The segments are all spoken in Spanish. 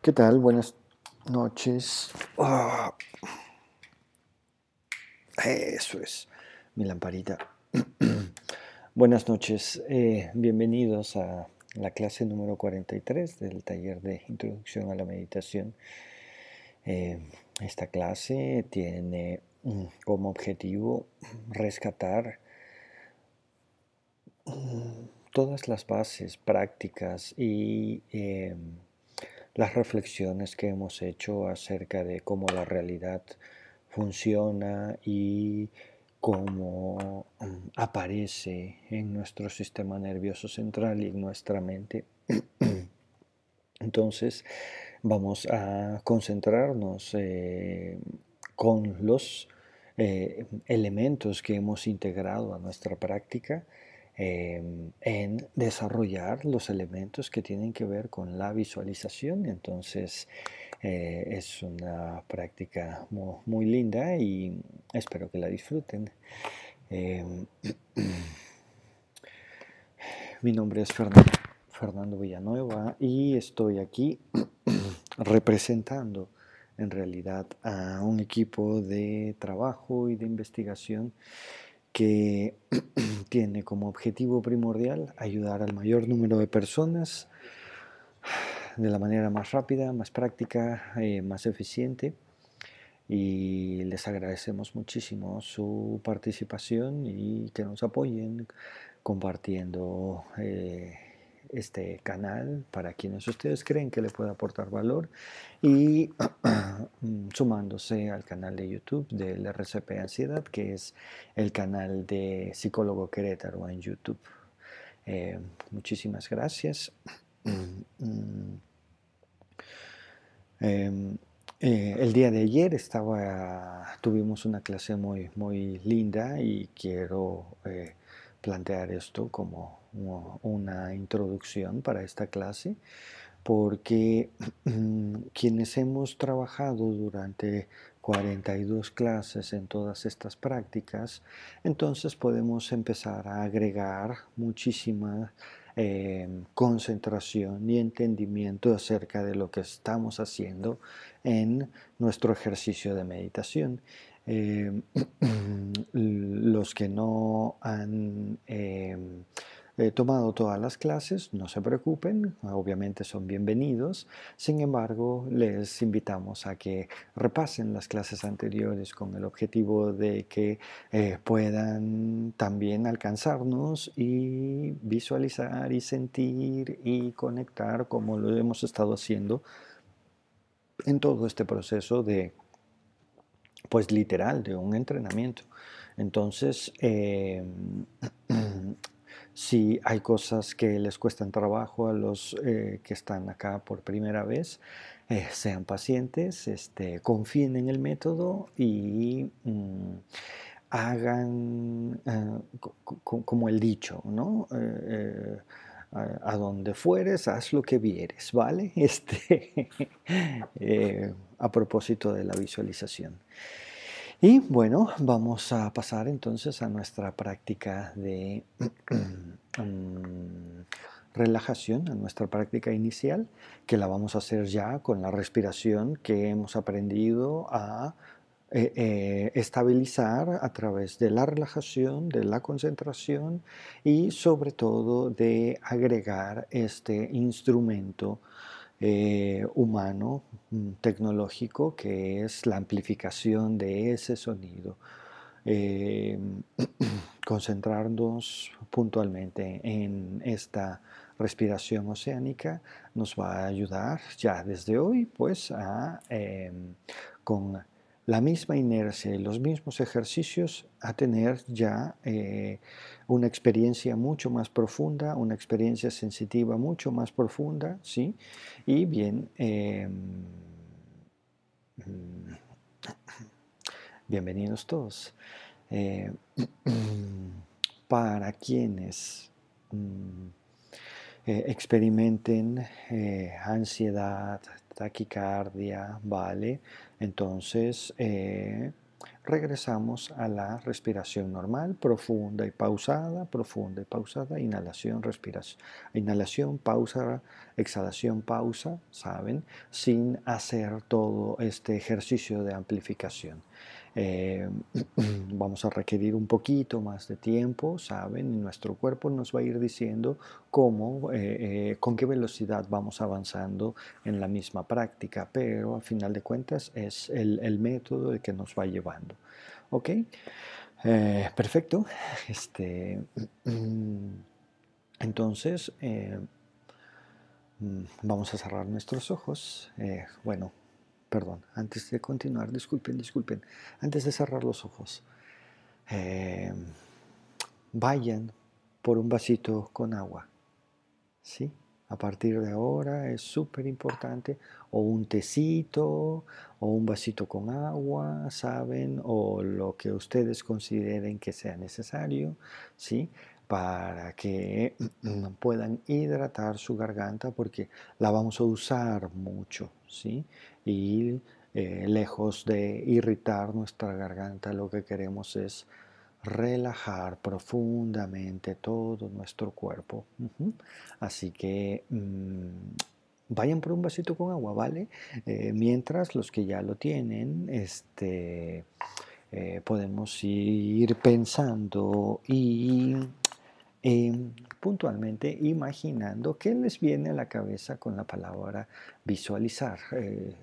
¿Qué tal? Buenas noches. Ah. Eso es, mi lamparita. Buenas noches, eh, bienvenidos a la clase número 43 del taller de Introducción a la Meditación. Eh, esta clase tiene mm, como objetivo rescatar mm, todas las bases prácticas y em, las reflexiones que hemos hecho acerca de cómo la realidad funciona y cómo mm, aparece en nuestro sistema nervioso central y en nuestra mente. Entonces vamos a concentrarnos eh, con los eh, elementos que hemos integrado a nuestra práctica Em, en desarrollar los elementos que tienen que ver con la visualización. Entonces eh, es una práctica muy, linda y espero que la disfruten. Em, mi nombre es Fernando, Fernando Villanueva y estoy aquí representando en realidad a un equipo de trabajo y de investigación que tiene como objetivo primordial ayudar al mayor número de personas de la manera más rápida, más práctica, eh, más eficiente. Y les agradecemos muchísimo su participación y que nos apoyen compartiendo eh, este canal para quienes ustedes creen que le pueda aportar valor y sumándose al canal de YouTube del RCP Ansiedad, que es el canal de Psicólogo Querétaro en YouTube. Eh, muchísimas gracias. Em, eh, el día de ayer estaba, tuvimos una clase muy, muy linda y quiero eh, plantear esto como una introducción para esta clase, porque quienes hemos trabajado durante 42 clases en todas estas prácticas, entonces podemos empezar a agregar muchísima em, concentración y entendimiento acerca de lo que estamos haciendo en nuestro ejercicio de meditación. Em, los que no han em, He tomado todas las clases, no se preocupen, obviamente son bienvenidos. Sin embargo, les invitamos a que repasen las clases anteriores con el objetivo de que eh, puedan también alcanzarnos y visualizar y sentir y conectar como lo hemos estado haciendo en todo este proceso de, pues literal, de un entrenamiento. Entonces, eh, Si hay cosas que les cuestan trabajo a los eh, que están acá por primera vez, eh, sean pacientes, este, confíen en el método y mm, hagan eh, como el dicho, ¿no? A, donde fueres, haz lo que vieres, ¿vale? Este, a propósito de la visualización. Y bueno, vamos a pasar entonces a nuestra práctica de mm, relajación, a nuestra práctica inicial, que la vamos a hacer ya con la respiración que hemos aprendido a eh, eh, estabilizar a través de la relajación, de la concentración y sobre todo de agregar este instrumento eh, humano, mm, tecnológico, que es la amplificación de ese sonido. Concentrarnos puntualmente en esta respiración oceánica nos va a ayudar ya desde hoy pues a em, con la misma inercia y los mismos ejercicios a tener ya eh, una experiencia mucho más profunda, una experiencia sensitiva mucho más profunda, ¿sí? Y bien, em, bienvenidos todos. Eh, para quienes mm, eh, experimenten ansiedad, taquicardia, ¿vale? Entonces, eh, regresamos a la respiración normal, profunda y pausada, profunda y pausada, inhalación, respiración, inhalación, pausa, exhalación, pausa, ¿saben? Sin hacer todo este ejercicio de amplificación. Eh, vamos a requerir un poquito más de tiempo, ¿saben? Y nuestro cuerpo nos va a ir diciendo cómo, eh, eh, con qué velocidad vamos avanzando en la misma práctica, pero a final de cuentas es el, el método el que nos va llevando. ¿Ok? perfecto. Este, entonces, mm, vamos a cerrar nuestros ojos. bueno, perdón, antes de continuar, disculpen, disculpen, antes de cerrar los ojos, eh, vayan por un vasito con agua, ¿sí? A partir de ahora es súper importante, o un tecito, o un vasito con agua, ¿saben? O lo que ustedes consideren que sea necesario, ¿sí? Para que puedan hidratar su garganta porque la vamos a usar mucho, ¿sí? y eh, lejos de irritar nuestra garganta, lo que queremos es relajar profundamente todo nuestro cuerpo. Así que mm, vayan por un vasito con agua, ¿vale? Eh, mientras los que ya lo tienen, este, eh, podemos ir pensando y puntualmente imaginando qué les viene a la cabeza con la palabra visualizar. Eh,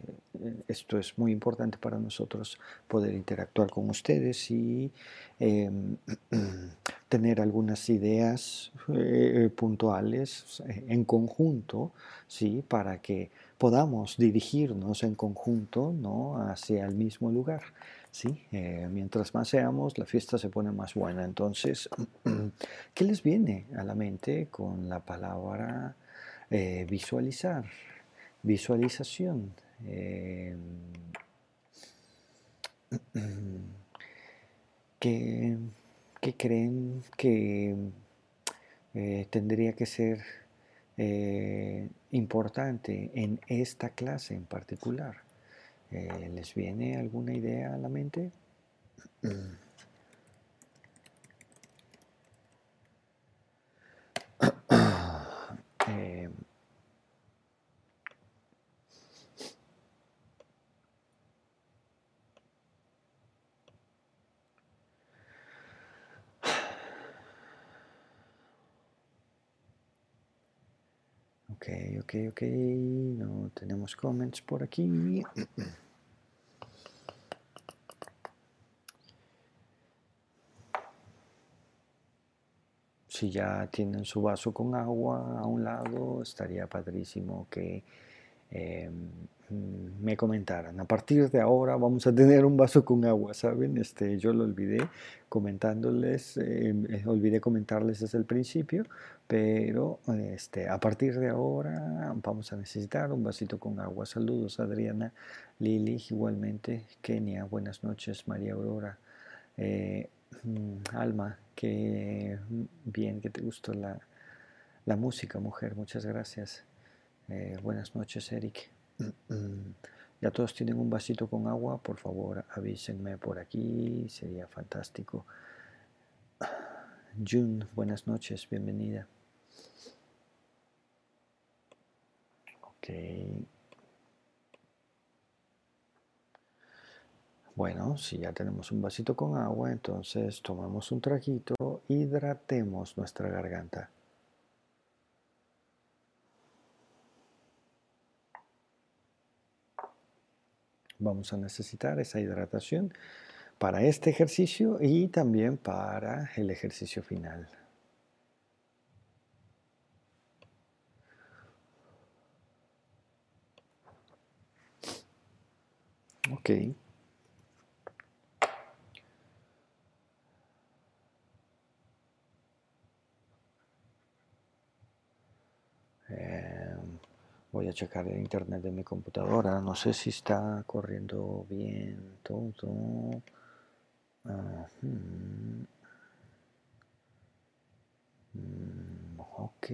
esto es muy importante para nosotros poder interactuar con ustedes y em, tener algunas ideas eh, puntuales en conjunto, ¿sí? para que podamos dirigirnos en conjunto ¿no? hacia el mismo lugar. ¿Sí? Eh, mientras más seamos, la fiesta se pone más buena. Entonces, ¿qué les viene a la mente con la palabra eh, visualizar? Visualización. Eh, ¿qué, creen que tendría que ser importante en esta clase en particular? Eh, ¿Les viene alguna idea a la mente? eh, Ok, ok, ok. No tenemos comments por aquí. Si ya tienen su vaso con agua a un lado, estaría padrísimo que em, me comentaran. A partir de ahora vamos a tener un vaso con agua, ¿saben? Este, yo lo olvidé comentándoles, em, eh, olvidé comentarles desde el principio, pero este, a partir de ahora vamos a necesitar un vasito con agua. Saludos Adriana, Lili, igualmente, Kenia, buenas noches, María Aurora. Eh, Mm, Alma, que bien que te gustó la, música, mujer. Muchas gracias. Eh, buenas noches, Eric. Ya todos tienen un vasito con agua. Por favor, avísenme por aquí. Sería fantástico. June, buenas noches. Bienvenida. Ok. Bueno, si ya tenemos un vasito con agua, entonces tomamos un traguito, hidratemos nuestra garganta. Vamos a necesitar esa hidratación para este ejercicio y también para el ejercicio final. Ok. Voy a checar el internet de mi computadora. No sé si está corriendo bien todo. Mm, ok.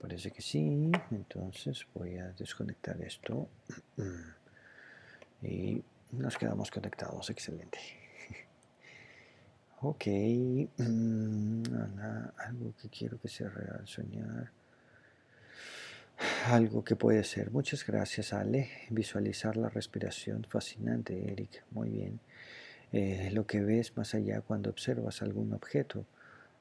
Parece que sí. Entonces voy a desconectar esto. y nos quedamos conectados, excelente. Ok, mm, algo que quiero que sea real, soñar. Algo que puede ser. Muchas gracias, Ale. Visualizar la respiración. Fascinante, Eric. Muy bien. Eh, lo que ves más allá cuando observas algún objeto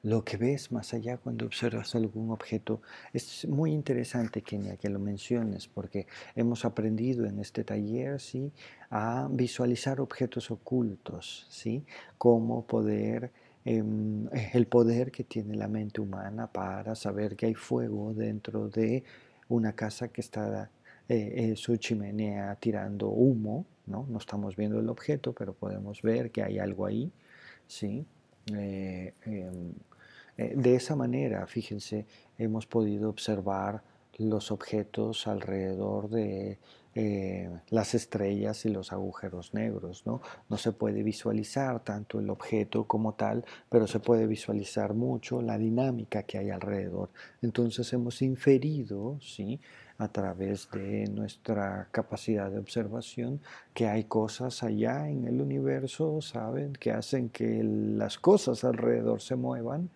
lo que ves más allá cuando observas algún objeto. Es muy interesante, Kenia, que lo menciones, porque hemos aprendido en este taller ¿sí? a visualizar objetos ocultos, ¿sí? cómo poder, em, el poder que tiene la mente humana para saber que hay fuego dentro de una casa que está eh, su chimenea tirando humo, ¿no? no estamos viendo el objeto, pero podemos ver que hay algo ahí. ¿sí? Eh, em, eh, de esa manera, fíjense, hemos podido observar los objetos alrededor de eh, las estrellas y los agujeros negros. ¿no? no se puede visualizar tanto el objeto como tal, pero se puede visualizar mucho la dinámica que hay alrededor. Entonces hemos inferido ¿sí? a través de nuestra capacidad de observación que hay cosas allá en el universo, ¿saben? Que hacen que las cosas alrededor se muevan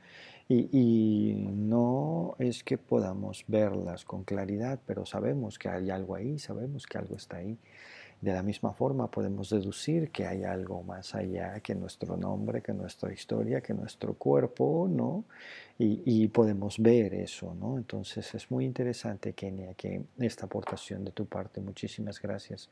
y, no es que podamos verlas con claridad, pero sabemos que hay algo ahí, sabemos que algo está ahí. De la misma forma podemos deducir que hay algo más allá que nuestro nombre, que nuestra historia, que nuestro cuerpo, ¿no? Y, podemos ver eso, ¿no? Entonces es muy interesante, Kenia, que esta aportación de tu parte, muchísimas gracias.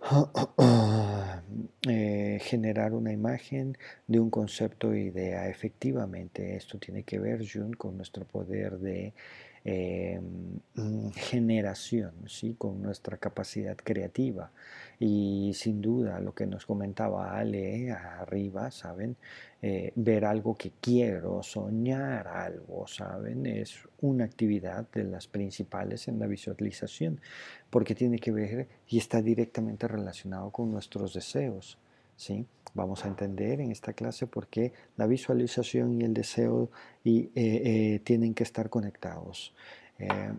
Eh, generar una imagen de un concepto o idea. Efectivamente, esto tiene que ver, Jun, con nuestro poder de Em, mm, generación, ¿sí? con nuestra capacidad creativa. Y sin duda, lo que nos comentaba Ale arriba, ¿saben? Eh, ver algo que quiero, soñar algo, ¿saben? Es una actividad de las principales en la visualización, porque tiene que ver y está directamente relacionado con nuestros deseos. ¿Sí? Vamos a entender en esta clase por qué la visualización y el deseo eh, eh, tienen que estar conectados. Eh,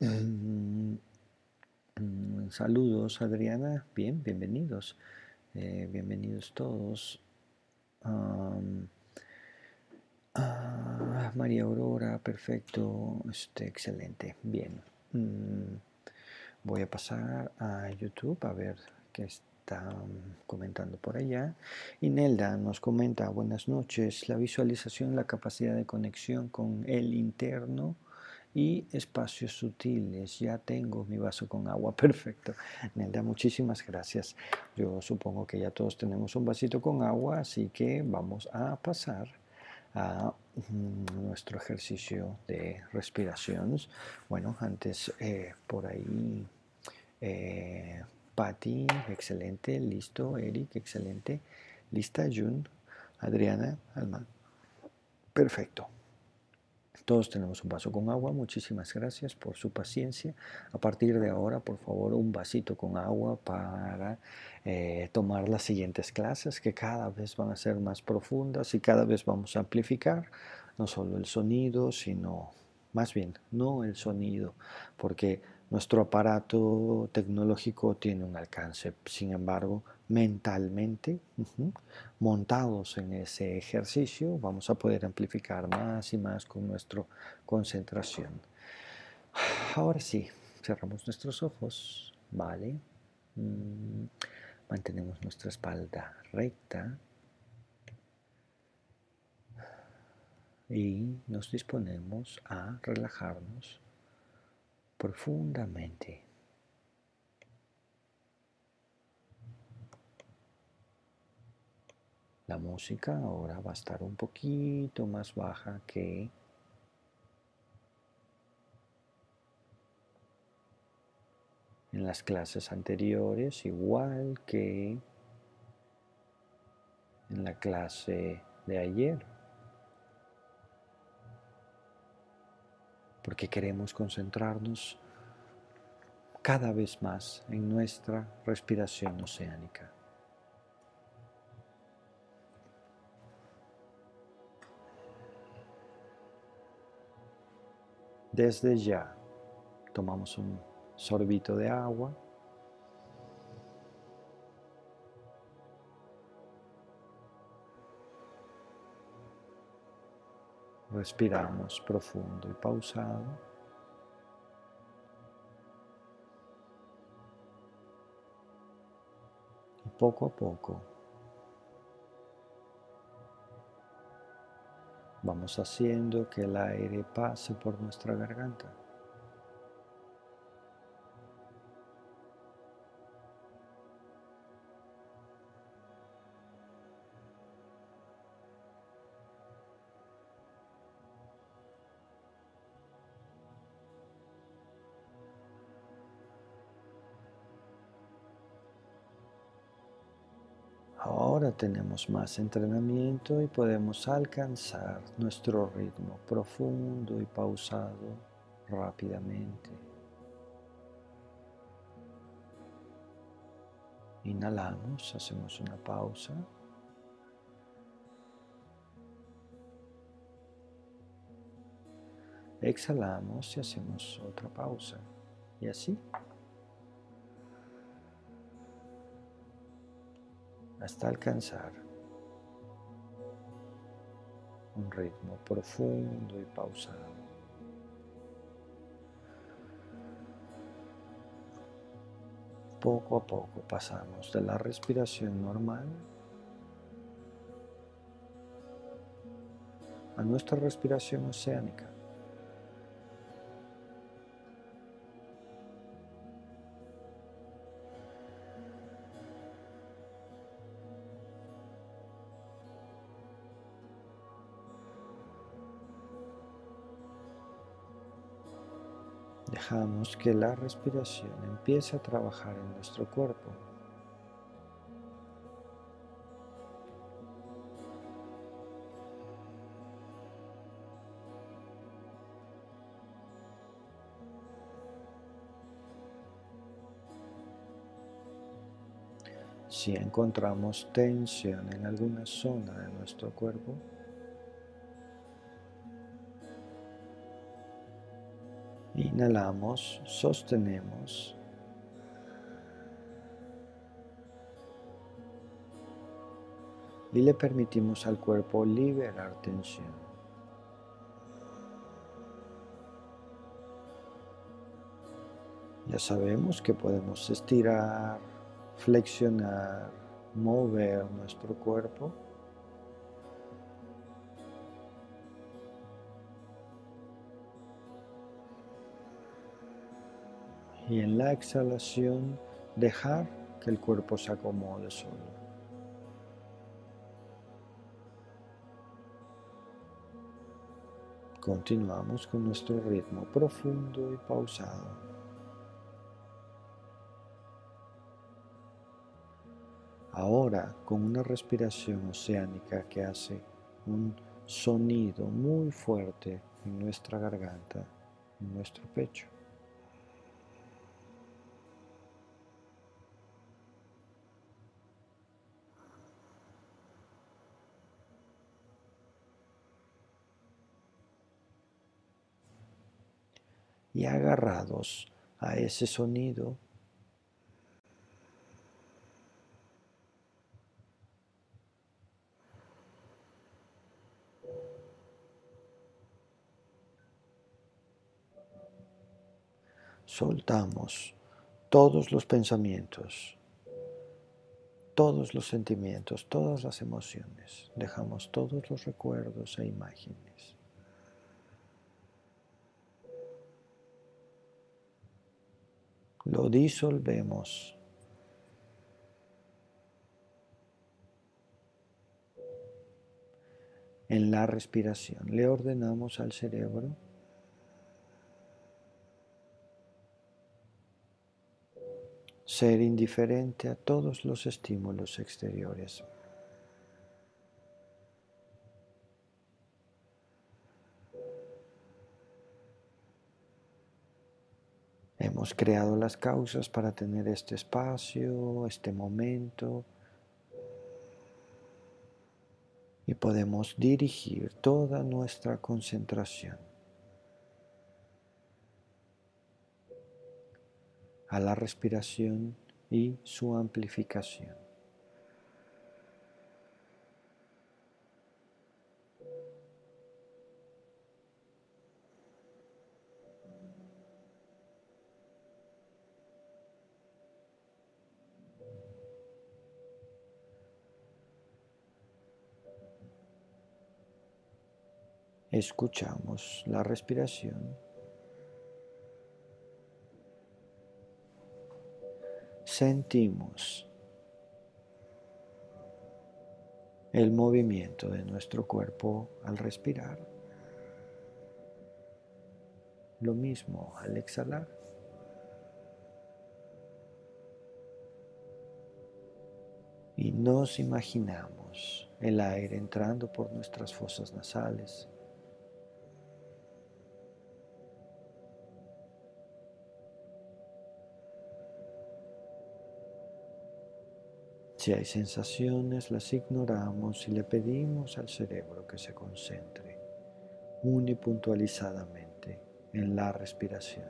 saludos Adriana, bien, bienvenidos. bienvenidos todos. Ah, María Aurora, perfecto, este, excelente, bien. Mm, voy a pasar a YouTube a ver qué está está comentando por allá. Y Nelda nos comenta, buenas noches, la visualización, la capacidad de conexión con el interno y espacios sutiles. Ya tengo mi vaso con agua, perfecto. Nelda, muchísimas gracias. Yo supongo que ya todos tenemos un vasito con agua, así que vamos a pasar a mm, nuestro ejercicio de respiraciones. Bueno, antes eh, por ahí eh, Patti, excelente, listo, Eric, excelente, lista, Jun, Adriana, Alma, perfecto. Todos tenemos un vaso con agua, muchísimas gracias por su paciencia. A partir de ahora, por favor, un vasito con agua para eh, tomar las siguientes clases que cada vez van a ser más profundas y cada vez vamos a amplificar no solo el sonido, sino más bien, no el sonido, porque nuestro aparato tecnológico tiene un alcance, sin embargo, mentalmente, montados en ese ejercicio, vamos a poder amplificar más y más con nuestra concentración. Ahora sí, cerramos nuestros ojos, ¿vale? Mm, mantenemos nuestra espalda recta y nos disponemos a relajarnos profundamente. La música ahora va a estar un poquito más baja que en las clases anteriores, igual que en la clase de ayer. Porque queremos concentrarnos cada vez más en nuestra respiración oceánica. Desde ya tomamos un sorbito de agua respiramos profundo y pausado. Y poco a poco vamos haciendo que el aire pase por nuestra garganta. Tenemos más entrenamiento y podemos alcanzar nuestro ritmo profundo y pausado rápidamente. Inhalamos, hacemos una pausa. Exhalamos y hacemos otra pausa. Y así hasta alcanzar un ritmo profundo y pausado. Poco a poco pasamos de la respiración normal a nuestra respiración oceánica. Dejamos que la respiración empiece a trabajar en nuestro cuerpo. Si encontramos tensión en alguna zona de nuestro cuerpo, Inhalamos, sostenemos. Y le permitimos al cuerpo liberar tensión. Ya sabemos que podemos estirar, flexionar, mover nuestro cuerpo y en la exhalación dejar que el cuerpo se acomode solo. Continuamos con nuestro ritmo profundo y pausado. Ahora con una respiración oceánica que hace un sonido muy fuerte en nuestra garganta, en nuestro pecho. Y agarrados a ese sonido, soltamos todos los pensamientos, todos los sentimientos, todas las emociones, dejamos todos los recuerdos e imágenes. Lo disolvemos. En la respiración le ordenamos al cerebro ser indiferente a todos los estímulos exteriores. Hemos creado las causas para tener este espacio, este momento, y podemos dirigir toda nuestra concentración a la respiración y su amplificación. Escuchamos la respiración, sentimos el movimiento de nuestro cuerpo al respirar. Lo mismo al exhalar. Y nos imaginamos el aire entrando por nuestras fosas nasales. Si hay sensaciones, las ignoramos y le pedimos al cerebro que se concentre unipuntualizadamente en la respiración.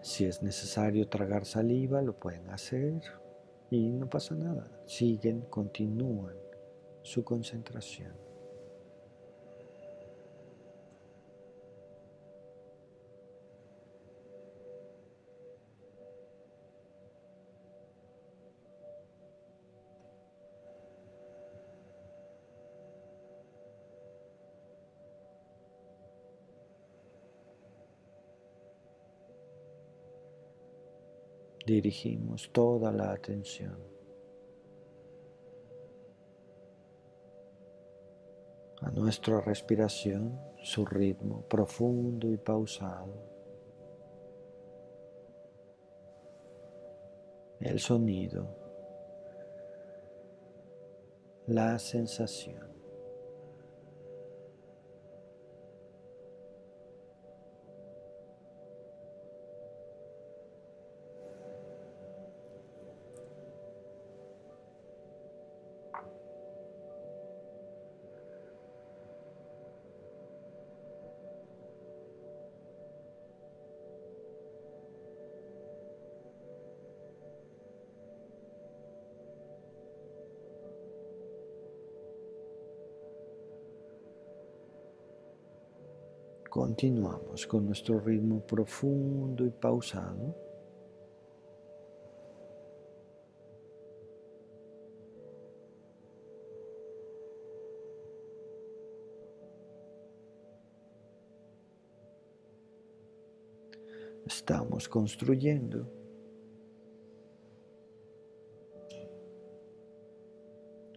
Si es necesario tragar saliva, lo pueden hacer y no pasa nada. Siguen, continúan su concentración. Dirigimos toda la atención a nuestra respiración, su ritmo profundo y pausado, el sonido, la sensación. Continuamos con nuestro ritmo profundo y pausado. Estamos construyendo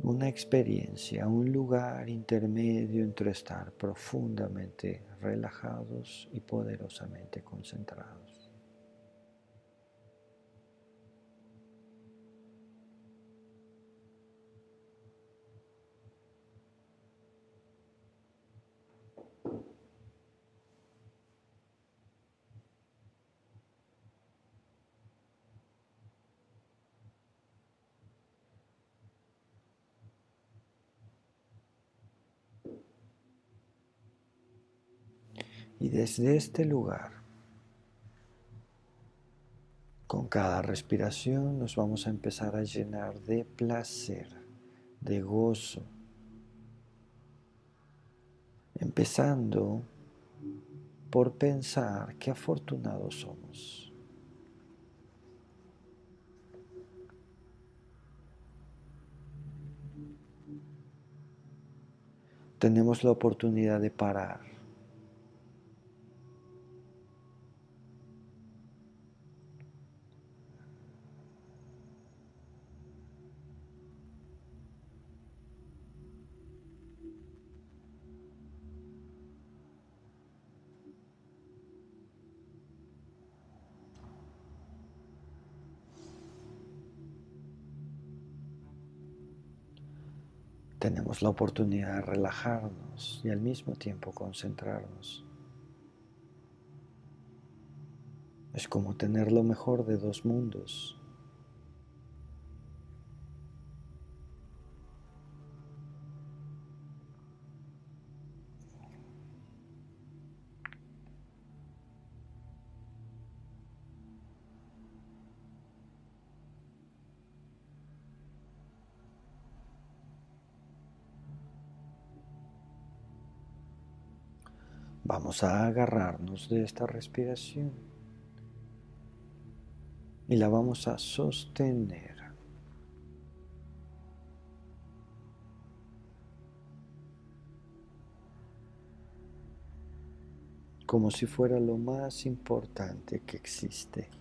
una experiencia, un lugar intermedio entre estar profundamente relajados y poderosamente concentrados. Y desde este lugar, con cada respiración nos vamos a empezar a llenar de placer, de gozo, empezando por pensar qué afortunados somos. Tenemos la oportunidad de parar tenemos la oportunidad de relajarnos y al mismo tiempo concentrarnos. Es como tener lo mejor de dos mundos. Vamos a agarrarnos de esta respiración y la vamos a sostener. como si fuera lo más importante que existe.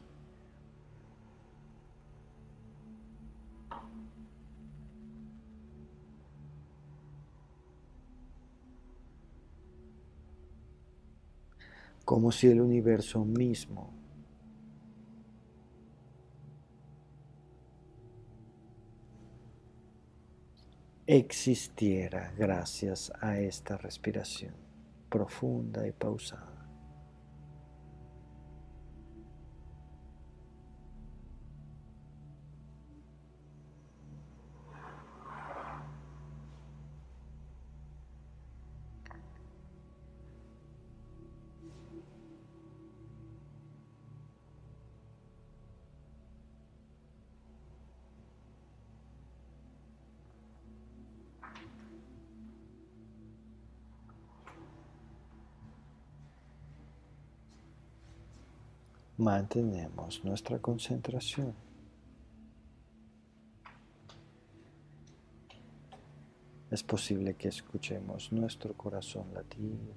Como si el universo mismo existiera gracias a esta respiración profunda y pausada. Mantenemos nuestra concentración. Es posible que escuchemos nuestro corazón latir,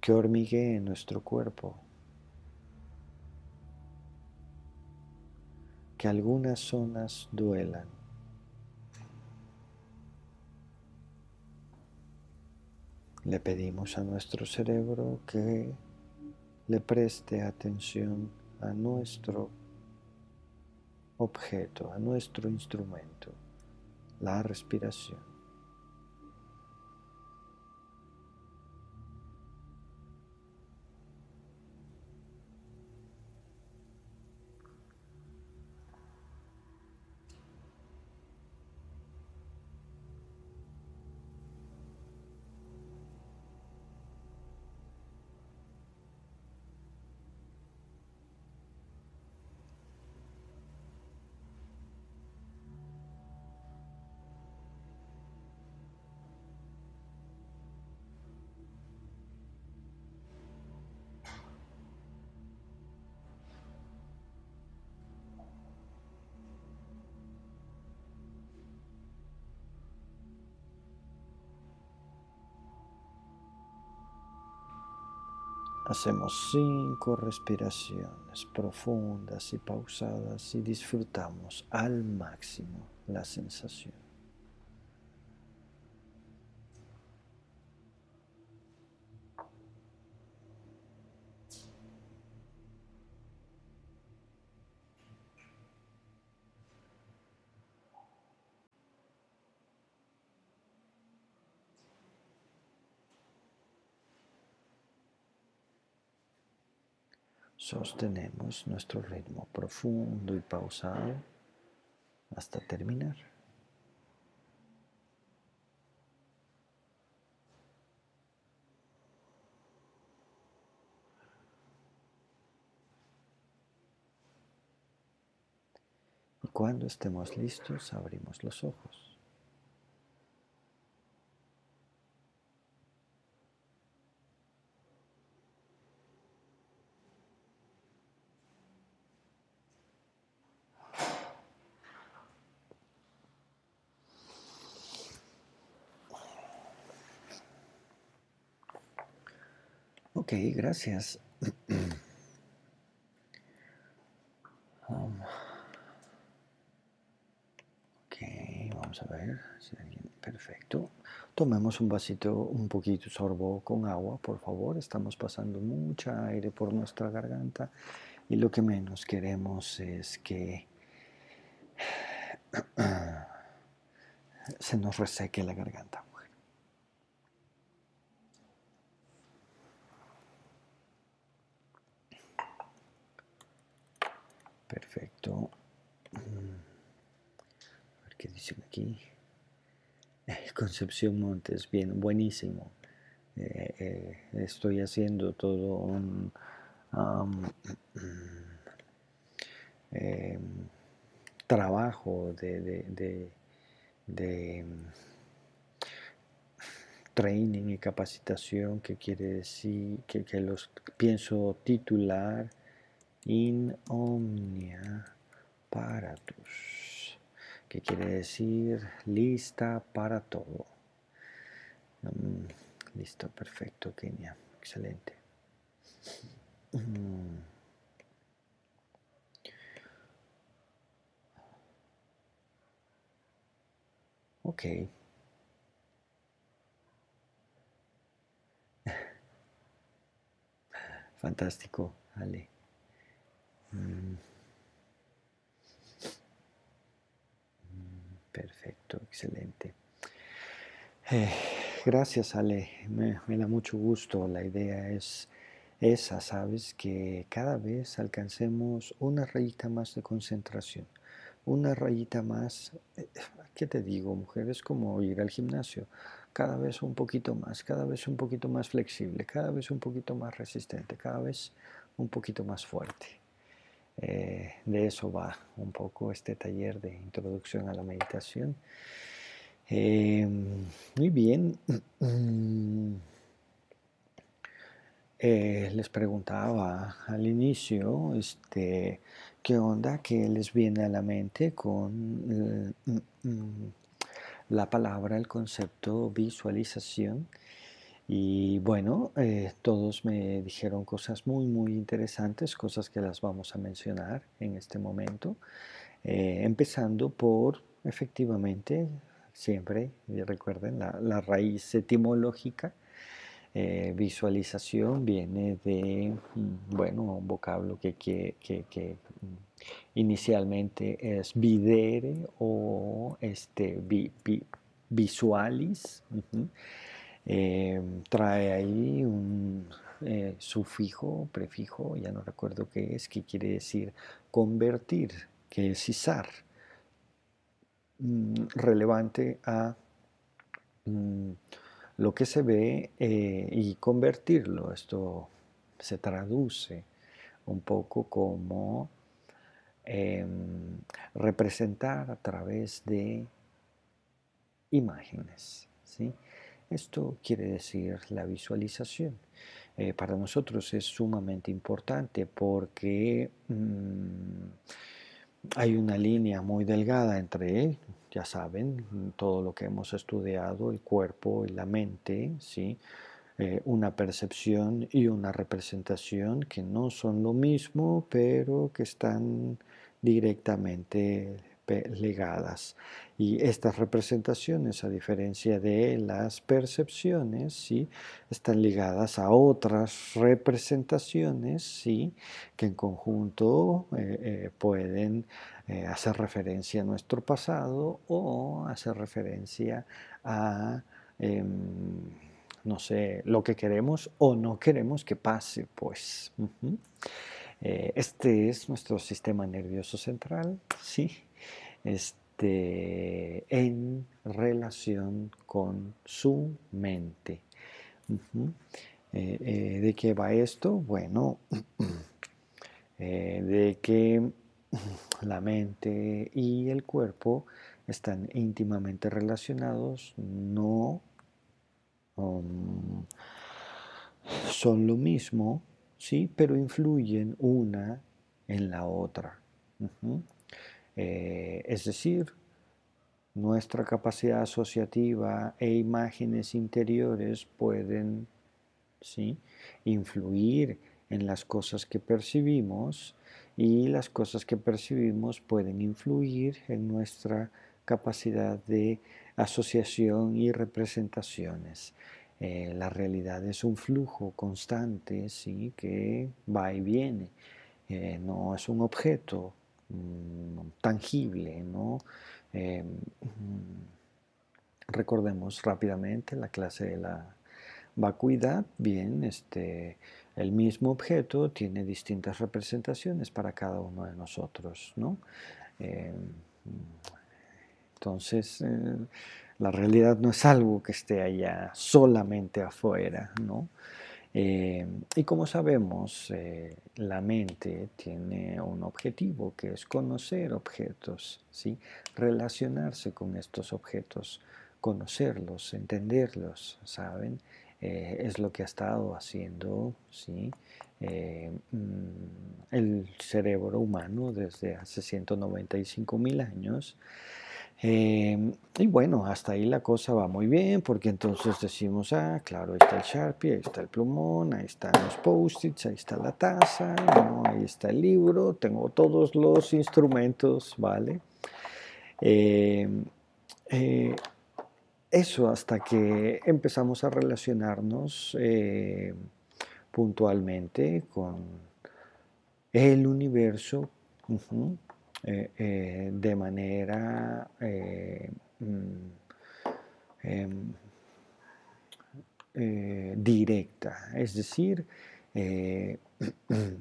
que hormiguee nuestro cuerpo, que algunas zonas duelan. Le pedimos a nuestro cerebro que le preste atención a nuestro objeto, a nuestro instrumento, la respiración. Hacemos cinco respiraciones profundas y pausadas y disfrutamos al máximo la sensación. Sostenemos nuestro ritmo profundo y pausado hasta terminar. Y cuando estemos listos, abrimos los ojos. Ok, gracias. Um, ok, vamos a ver. Perfecto. Tomemos un vasito, un poquito sorbo con agua, por favor. Estamos pasando mucha aire por nuestra garganta y lo que menos queremos es que se nos reseque la garganta. Perfecto. Mm. A ver qué dicen aquí. Concepción Montes, bien, buenísimo. Eh, eh, estoy haciendo todo un em, trabajo de, training y capacitación que quiere decir que los pienso titular in omnia paratus, que quiere decir lista para todo. Mm, listo, perfecto, Kenia. Excelente. Mm. Fantástico, Ale. Mm. Perfecto, excelente. Eh, gracias, Ale. Me, da mucho gusto. La idea es esa, ¿sabes? Que cada vez alcancemos una rayita más de concentración, una rayita más, eh, ¿qué te digo, mujer? Es como ir al gimnasio, cada vez un poquito más, cada vez un poquito más flexible, cada vez un poquito más resistente, cada vez un poquito más fuerte. Eh, de eso va un poco este taller de introducción a la meditación. Em, muy bien. Eh, les preguntaba al inicio, este, ¿qué onda? ¿Qué les viene a la mente con mm, mm, la palabra, el concepto visualización? Y bueno, eh, todos me dijeron cosas muy, muy interesantes, cosas que las vamos a mencionar en este momento, eh, empezando por, efectivamente, siempre, recuerden, la, raíz etimológica, eh, visualización viene de, mm, bueno, un vocablo que, que, mm, inicialmente es videre o este, visualis. Em, trae ahí un eh, sufijo, prefijo, ya no recuerdo qué es, que quiere decir convertir, que es izar, mm, relevante a mm, lo que se ve eh, y convertirlo. Esto se traduce un poco como em, representar a través de imágenes. ¿sí? Esto quiere decir la visualización. Eh, para nosotros es sumamente importante porque mm, hay una línea muy delgada entre, ya saben, todo lo que hemos estudiado, el cuerpo y la mente, ¿sí? Eh, una percepción y una representación que no son lo mismo, pero que están directamente legadas. Y estas representaciones, a diferencia de las percepciones, ¿sí? están ligadas a otras representaciones ¿sí? que en conjunto eh, eh, pueden eh, hacer referencia a nuestro pasado o hacer referencia a, em, no sé, lo que queremos o no queremos que pase, pues. este es nuestro sistema nervioso central, ¿sí? Este, en relación con su mente. Eh, eh, ¿De qué va esto? Bueno, eh, de que la mente y el cuerpo están íntimamente relacionados, no um, son lo mismo, sí, pero influyen una en la otra. Eh, es decir, nuestra capacidad asociativa e imágenes interiores pueden ¿sí? influir en las cosas que percibimos y las cosas que percibimos pueden influir en nuestra capacidad de asociación y representaciones. Eh, la realidad es un flujo constante ¿sí? que va y viene. Eh, no es un objeto tangible, ¿no? Eh, mm, recordemos rápidamente la clase de la vacuidad, bien, este, el mismo objeto tiene distintas representaciones para cada uno de nosotros, ¿no? Eh, entonces, eh, la realidad no es algo que esté allá solamente afuera, ¿no? Eh, y como sabemos, eh, la mente tiene un objetivo que es conocer objetos, ¿sí? relacionarse con estos objetos, conocerlos, entenderlos, ¿saben? Eh, es lo que ha estado haciendo. Mm, el cerebro humano desde hace 195 mil años. Em, y bueno, hasta ahí la cosa va muy bien, porque entonces decimos, ah, claro, ahí está el Sharpie, ahí está el plumón, ahí están los post-its, ahí está la taza, ahí está el libro, tengo todos los instrumentos, ¿vale? Em, eh, eso hasta que empezamos a relacionarnos eh, puntualmente con el universo. Eh, eh, de manera eh, mm, em, directa. Es decir,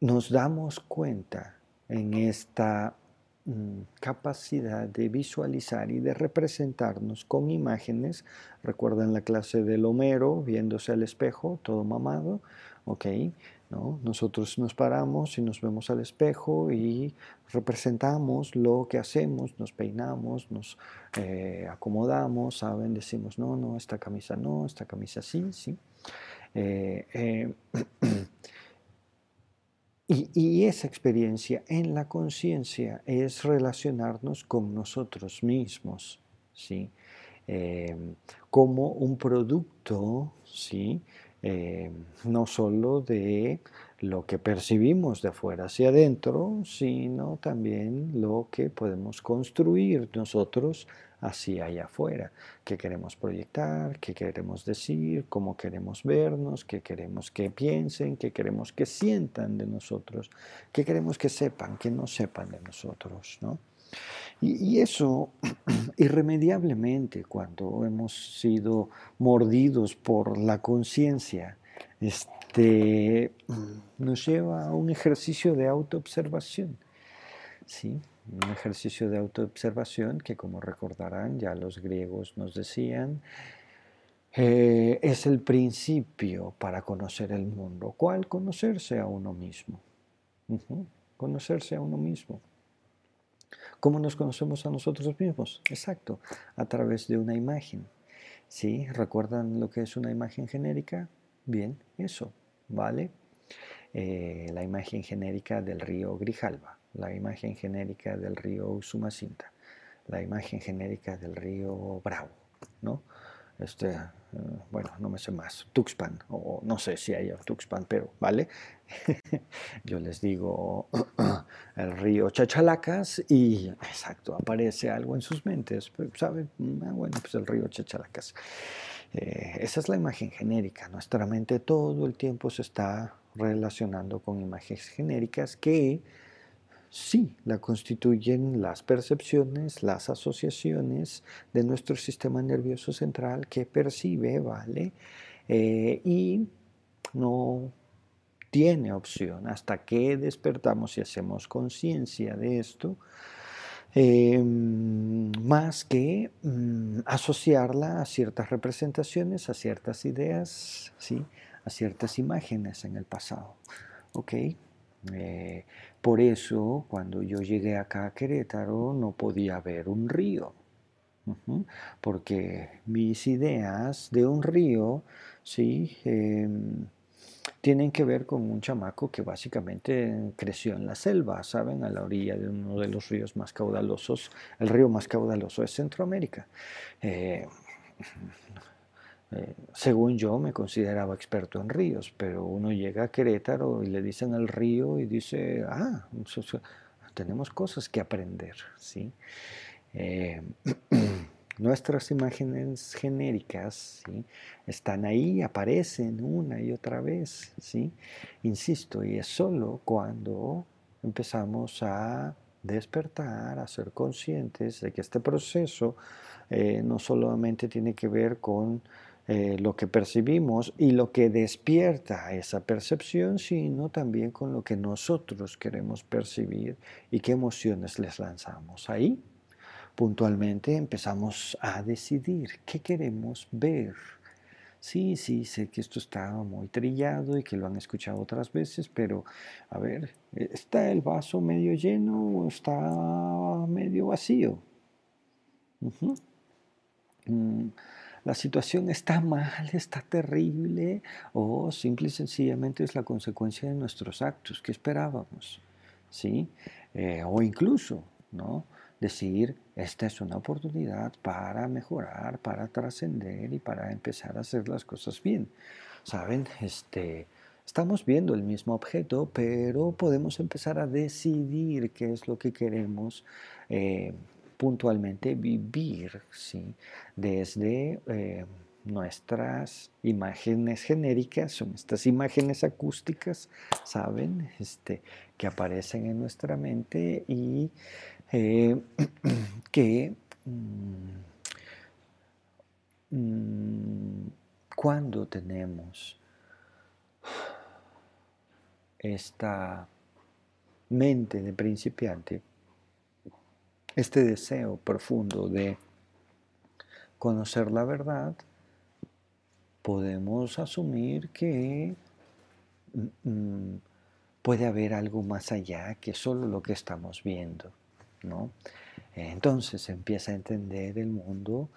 nos damos cuenta en esta mm, capacidad de visualizar y de representarnos con imágenes. Recuerdan la clase del Homero viéndose al espejo, todo mamado, ¿ok? Nosotros nos paramos y nos vemos al espejo y representamos lo que hacemos, nos peinamos, nos eh, acomodamos, ¿saben? Decimos, no, no, esta camisa no, esta camisa sí, sí. Eh, eh, y, y, esa experiencia en la conciencia es relacionarnos con nosotros mismos, ¿sí? como un producto, ¿sí? Eh, no solo de lo que percibimos de afuera hacia adentro, sino también lo que podemos construir nosotros hacia allá afuera, qué queremos proyectar, qué queremos decir, cómo queremos vernos, qué queremos que piensen, qué queremos que sientan de nosotros, qué queremos que sepan, que no sepan de nosotros, ¿no? Y, eso irremediablemente cuando hemos sido mordidos por la conciencia, este, nos lleva a un ejercicio de autoobservación. ¿sí? Un ejercicio de autoobservación que, como recordarán, ya los griegos nos decían, eh, es el principio para conocer el mundo. ¿Cuál? Conocerse a uno mismo. Conocerse a uno mismo. ¿Cómo nos conocemos a nosotros mismos? Exacto, a través de una imagen. ¿Sí? ¿Recuerdan lo que es una imagen genérica? Bien, eso, ¿vale? Eh, la imagen genérica del río Grijalva, la imagen genérica del río Usumacinta, la imagen genérica del río Bravo, ¿no? Este, bueno, no me sé más, Tuxpan, o no sé si hay Tuxpan, pero, ¿vale? Yo les digo el río Chachalacas y, exacto, aparece algo en sus mentes, ¿saben? Ah, bueno, pues el río Chachalacas. Eh, esa es la imagen genérica. Nuestra mente todo el tiempo se está relacionando con imágenes genéricas que sí la constituyen las percepciones, las asociaciones de nuestro sistema nervioso central que percibe, ¿vale? Eh, y no tiene opción hasta que despertamos y hacemos conciencia de esto, em, más que mm, asociarla a ciertas representaciones, a ciertas ideas, ¿sí? a ciertas imágenes en el pasado. ¿ok?, eh, por eso, cuando yo llegué acá a Querétaro, no podía ver un río, porque mis ideas de un río, sí, em, tienen que ver con un chamaco que básicamente creció en la selva, ¿saben? A la orilla de uno de los ríos más caudalosos. El río más caudaloso es Centroamérica. Eh, eh, según yo me consideraba experto en ríos, pero uno llega a Querétaro y le dicen el río y dice, ah, tenemos cosas que aprender, ¿sí? Eh, nuestras imágenes genéricas ¿sí? están ahí, aparecen una y otra vez, ¿sí? Insisto, y es solo cuando empezamos a despertar, a ser conscientes de que este proceso eh, no solamente tiene que ver con eh, lo que percibimos y lo que despierta esa percepción, sino también con lo que nosotros queremos percibir y qué emociones les lanzamos. Ahí, puntualmente, empezamos a decidir qué queremos ver. Sí, sí, sé que esto está muy trillado y que lo han escuchado otras veces, pero a ver, ¿está el vaso medio lleno o está medio vacío? La situación está mal, está terrible, o simple y sencillamente es la consecuencia de nuestros actos que esperábamos, ¿sí? Eh, o incluso, ¿no? decir, esta es una oportunidad para mejorar, para trascender y para empezar a hacer las cosas bien. ¿Saben? Este, estamos viendo el mismo objeto, pero podemos empezar a decidir qué es lo que queremos eh, puntualmente vivir, ¿sí? Desde... Eh, nuestras imágenes genéricas, son estas imágenes acústicas, ¿saben? Este, que aparecen en nuestra mente y eh, que mm, mm, cuando tenemos esta mente de principiante, este deseo profundo de conocer la verdad, podemos asumir que mm, mm, puede haber algo más allá que solo lo que estamos viendo, ¿no? Entonces empieza a entender el mundo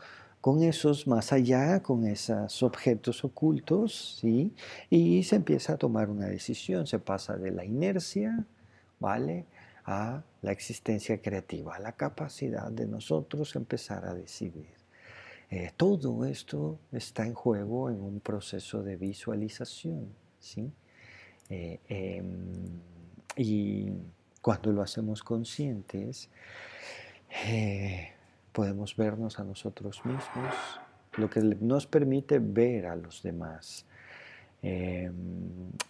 con esos más allá, con esos objetos ocultos, ¿sí? Y se empieza a tomar una decisión, se pasa de la inercia, ¿vale? A la existencia creativa, a la capacidad de nosotros empezar a decidir. Eh, todo esto está en juego en un proceso de visualización, ¿sí? Eh, em, y cuando lo hacemos conscientes, eh, podemos vernos a nosotros mismos, lo que nos permite ver a los demás. Em,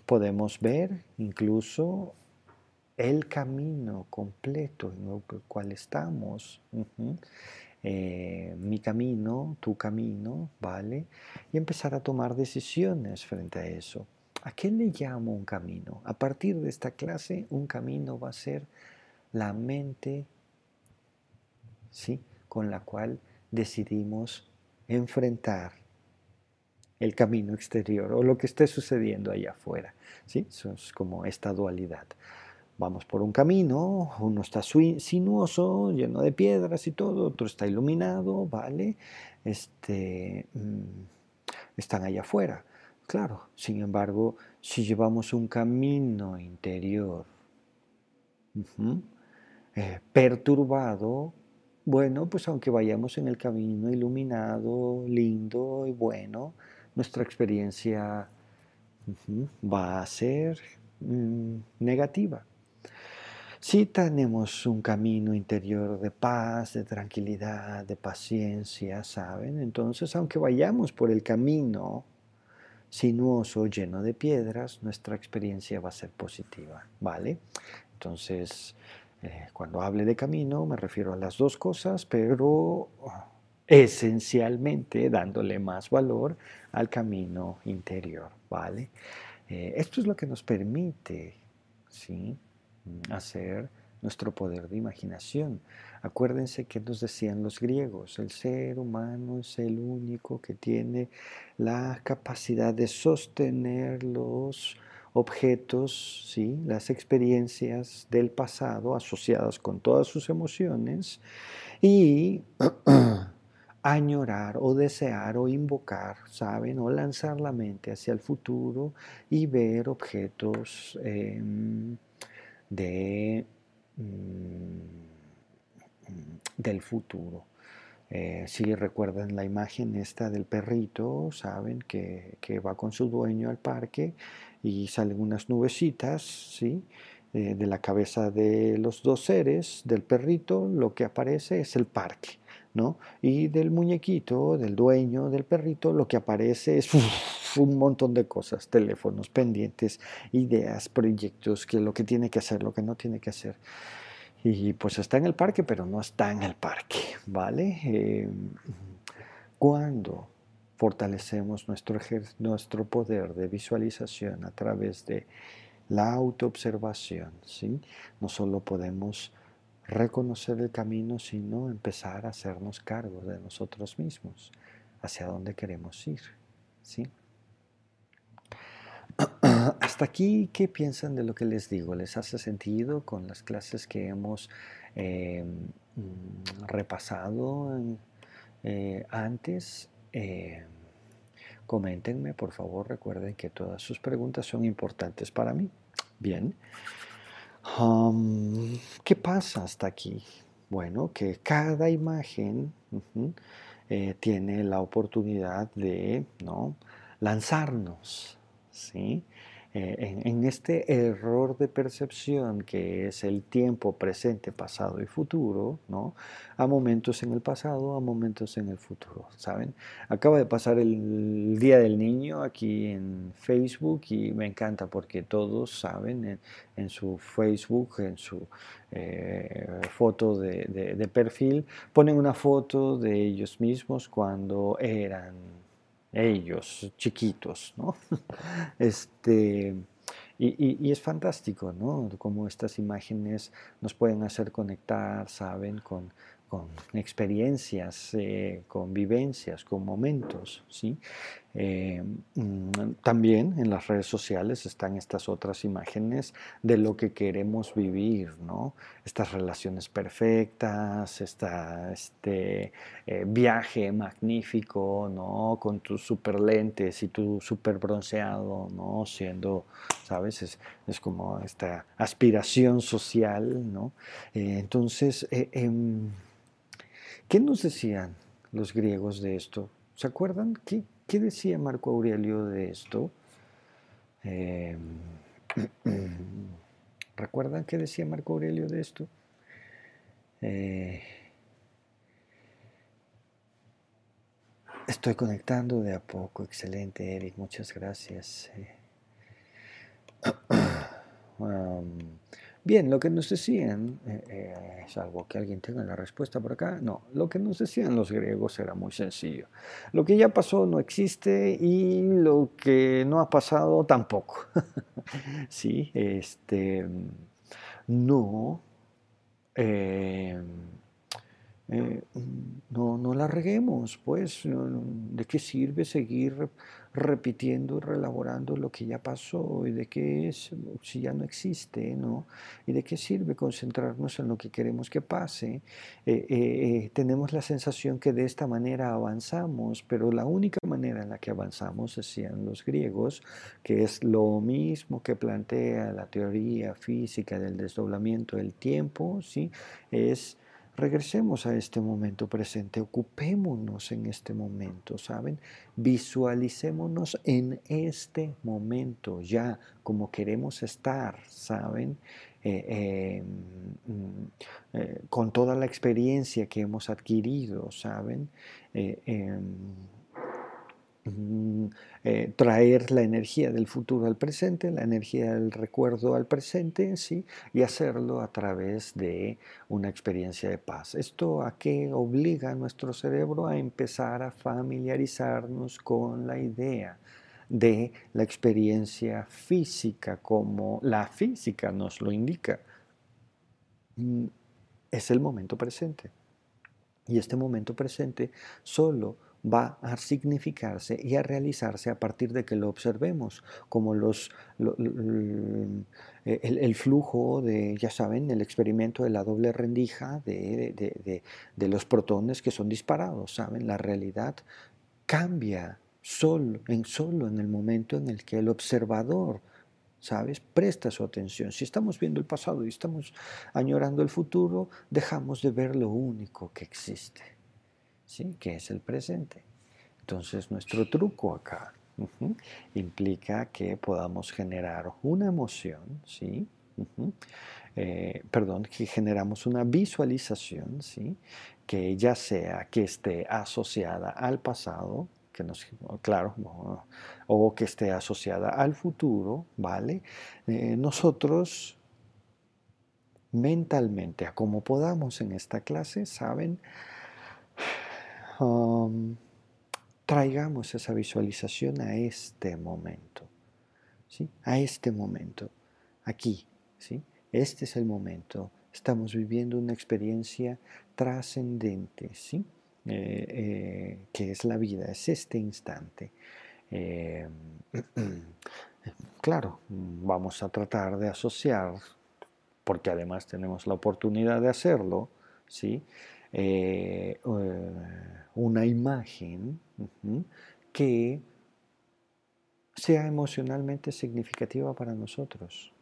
podemos ver incluso el camino completo en el cual estamos. Eh, mi camino, tu camino, ¿vale? Y empezar a tomar decisiones frente a eso. ¿A qué le llamo un camino? A partir de esta clase, un camino va a ser la mente, ¿sí? Con la cual decidimos enfrentar el camino exterior o lo que esté sucediendo allá afuera, ¿sí? Es como esta dualidad vamos por un camino, uno está sinuoso, lleno de piedras y todo, otro está iluminado, ¿vale? Este, mm, están allá afuera. Claro, sin embargo, si llevamos un camino interior eh, perturbado, bueno, pues aunque vayamos en el camino iluminado, lindo y bueno, nuestra experiencia va a ser mm, negativa. Si tenemos un camino interior de paz, de tranquilidad, de paciencia, ¿saben? Entonces, aunque vayamos por el camino sinuoso, lleno de piedras, nuestra experiencia va a ser positiva, ¿vale? Entonces, eh, cuando hable de camino, me refiero a las dos cosas, pero esencialmente dándole más valor al camino interior, ¿vale? Eh, esto es lo que nos permite, ¿sí? Hacer nuestro poder de imaginación. Acuérdense que nos decían los griegos, el ser humano es el único que tiene la capacidad de sostener los objetos, ¿sí? las experiencias del pasado asociadas con todas sus emociones y añorar o desear o invocar, ¿saben? O lanzar la mente hacia el futuro y ver objetos. Em, mm, del futuro. Eh, si recuerdan la imagen esta del perrito, saben que, va con su dueño al parque y salen unas nubecitas, ¿sí? Eh, de la cabeza de los dos seres, del perrito, lo que aparece es el parque. ¿no? Y del muñequito, del dueño del perrito, lo que aparece es un montón de cosas, teléfonos, pendientes, ideas, proyectos, que lo que tiene que hacer, lo que no tiene que hacer. Y pues está en el parque, pero no está en el parque, ¿vale? Eh, cuando fortalecemos nuestro, nuestro poder de visualización a través de la autoobservación, ¿sí? No solo podemos reconocer el camino, sino empezar a hacernos cargo de nosotros mismos, hacia dónde queremos ir, ¿sí? Hasta aquí, ¿qué piensan de lo que les digo? ¿Les hace sentido con las clases que hemos eh, mm, repasado eh, antes? Eh, coméntenme, por favor, recuerden que todas sus preguntas son importantes para mí. Bien. ¿Qué pasa hasta aquí? Bueno, que cada imagen eh, tiene la oportunidad de ¿no? lanzarnos, ¿sí? Eh, en, este error de percepción que es el tiempo presente, pasado y futuro, ¿no? A momentos en el pasado, a momentos en el futuro, ¿saben? Acaba de pasar el Día del Niño aquí en Facebook y me encanta porque todos saben en, su Facebook, en su eh, foto de, de perfil, ponen una foto de ellos mismos cuando eran ellos, chiquitos, ¿no? Este, y, es fantástico, ¿no? Cómo estas imágenes nos pueden hacer conectar, ¿saben? Con, con experiencias, eh, con vivencias, con momentos. ¿sí? Eh, mm, también en las redes sociales están estas otras imágenes de lo que queremos vivir, ¿no? estas relaciones perfectas, este eh, viaje magnífico, ¿no? con tus super lentes y tu super bronceado, ¿no? siendo, ¿sabes? Es, es como esta aspiración social. ¿no? entonces, em, ¿Qué nos decían los griegos de esto? ¿Se acuerdan? ¿Qué, decía Marco Aurelio de esto? Em, ¿Recuerdan qué decía Marco Aurelio de esto? Eh, estoy conectando de a poco. Excelente, Eric. Muchas gracias. Eh. Bien, lo que nos decían, eh, eh, salvo que alguien tenga la respuesta por acá, no, lo que nos decían los griegos era muy sencillo. Lo que ya pasó no existe y lo que no ha pasado tampoco. sí, este, no, eh, no, no la reguemos, pues, ¿de qué sirve seguir repitiendo y relaborando lo que ya pasó y de qué es si ya no existe, ¿no? Y de qué sirve concentrarnos en lo que queremos que pase. Eh, eh, eh, tenemos la sensación que de esta manera avanzamos, pero la única manera en la que avanzamos, decían los griegos, que es lo mismo que plantea la teoría física del desdoblamiento del tiempo, ¿sí? Es Regresemos a este momento presente, ocupémonos en este momento, ¿saben? Visualicémonos en este momento ya como queremos estar, ¿saben? Eh, em, mm, eh, con toda la experiencia que hemos adquirido, ¿saben? Mm, eh, traer la energía del futuro al presente, la energía del recuerdo al presente, ¿sí? y hacerlo a través de una experiencia de paz. ¿Esto a qué obliga nuestro cerebro? A empezar a familiarizarnos con la idea de la experiencia física, como la física nos lo indica. Mm, es el momento presente. Y este momento presente solo va a significarse y a realizarse a partir de que lo observemos, como los, el, flujo de, ya saben, el experimento de la doble rendija de, los protones que son disparados, ¿saben? La realidad cambia solo en, solo en el momento en el que el observador ¿sabes? Presta su atención. Si estamos viendo el pasado y estamos añorando el futuro, dejamos de ver lo único que existe. ¿Sí? que es el presente. Entonces nuestro truco acá implica que podamos generar una emoción, ¿sí? Eh, perdón, que generamos una visualización, ¿sí? que ya sea que esté asociada al pasado, que nos, claro, o que esté asociada al futuro, ¿vale? Eh, nosotros mentalmente, a como podamos en esta clase, ¿saben? Um, traigamos esa visualización a este momento, ¿sí? A este momento, aquí, ¿sí? Este es el momento. Estamos viviendo una experiencia trascendente, ¿sí? Eh, eh, que es la vida, es este instante. Eh, claro, vamos a tratar de asociar, porque además tenemos la oportunidad de hacerlo, ¿sí? Eh, eh, una imagen que sea emocionalmente significativa para nosotros.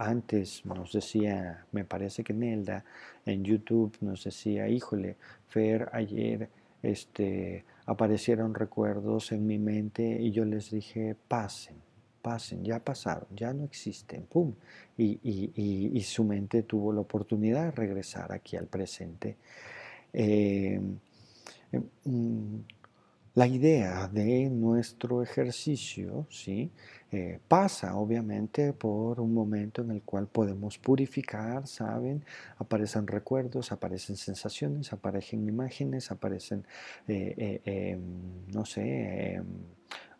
antes nos decía, me parece que Nelda en YouTube nos decía, híjole, Fer, ayer este, aparecieron recuerdos en mi mente y yo les dije, pasen, pasen, ya pasaron, ya no existen, ¡pum! Y, su mente tuvo la oportunidad de regresar aquí al presente. Eh, mm, la idea de nuestro ejercicio ¿sí? Eh, pasa obviamente por un momento en el cual podemos purificar, ¿saben? Aparecen recuerdos, aparecen sensaciones, aparecen imágenes, aparecen, eh, em, no sé,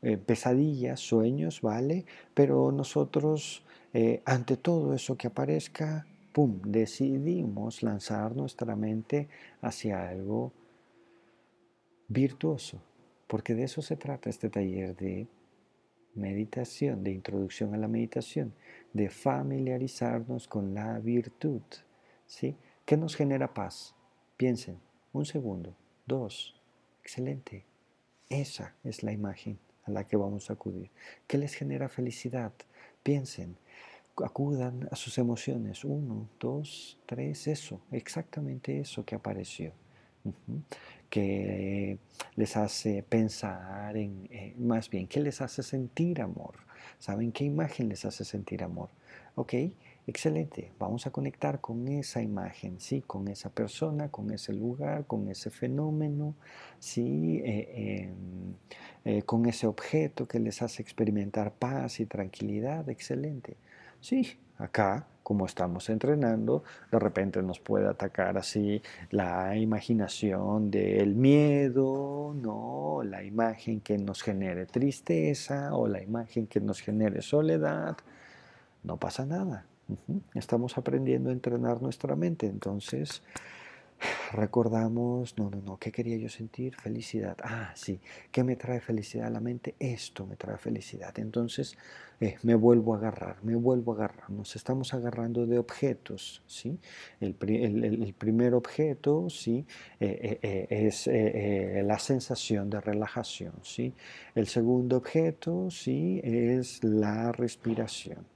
em, pesadillas, sueños, ¿vale? Pero nosotros, ante todo eso que aparezca, ¡pum!, decidimos lanzar nuestra mente hacia algo virtuoso, porque de eso se trata este taller de meditación, de introducción a la meditación, de familiarizarnos con la virtud. ¿sí? ¿Qué nos genera paz? Piensen, un segundo, dos, excelente. Esa es la imagen a la que vamos a acudir. ¿Qué les genera felicidad? Piensen, acudan a sus emociones. Uno, dos, tres, eso, exactamente eso que apareció que les hace pensar en, eh, más bien, ¿qué les hace sentir amor? ¿Saben qué imagen les hace sentir amor? Ok, excelente, vamos a conectar con esa imagen, ¿sí? Con esa persona, con ese lugar, con ese fenómeno, ¿sí? Eh, em, eh, con ese objeto que les hace experimentar paz y tranquilidad, excelente. Sí, acá como estamos entrenando, de repente nos puede atacar así la imaginación del miedo, ¿no? La imagen que nos genere tristeza o la imagen que nos genere soledad. No pasa nada. Estamos aprendiendo a entrenar nuestra mente. Entonces, recordamos, no, no, no, ¿qué quería yo sentir? Felicidad. Ah, sí, ¿qué me trae felicidad a la mente? Esto me trae felicidad. Entonces eh, me vuelvo a agarrar, me vuelvo a agarrar. Nos estamos agarrando de objetos, ¿sí? El, primer objeto, ¿sí? Eh, eh, es la sensación de relajación, ¿sí? El segundo objeto, ¿sí? Es la respiración,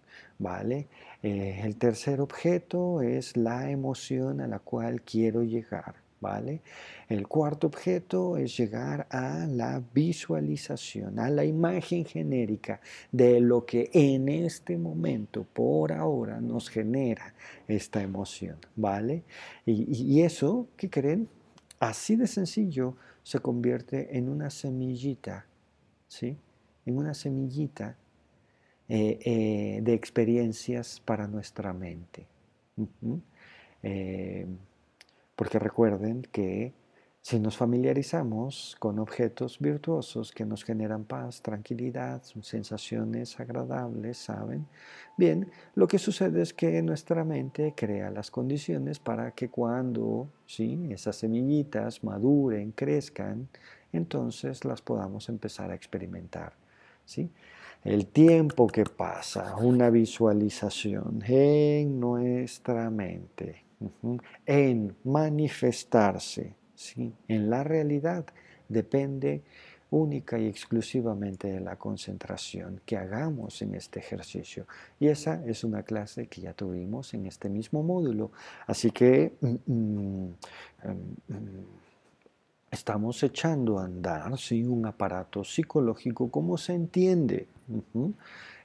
¿vale? Eh, el tercer objeto es la emoción a la cual quiero llegar. ¿Vale? El cuarto objeto es llegar a la visualización, a la imagen genérica de lo que en este momento, por ahora, nos genera esta emoción, ¿vale? Y, y eso, ¿qué creen? Así de sencillo se convierte en una semillita, ¿sí? En una semillita eh, eh, de experiencias para nuestra mente. Eh, porque recuerden que si nos familiarizamos con objetos virtuosos que nos generan paz, tranquilidad, sensaciones agradables, ¿saben? Bien, lo que sucede es que nuestra mente crea las condiciones para que cuando ¿sí? esas semillitas maduren, crezcan, entonces las podamos empezar a experimentar. El tiempo que pasa, una visualización en nuestra mente, en manifestarse en la realidad, depende única y exclusivamente de la concentración que hagamos en este ejercicio. Y esa es una clase que ya tuvimos en este mismo módulo. Así que... Mm, mm, mm, estamos echando a andar ¿sí? un aparato psicológico como se entiende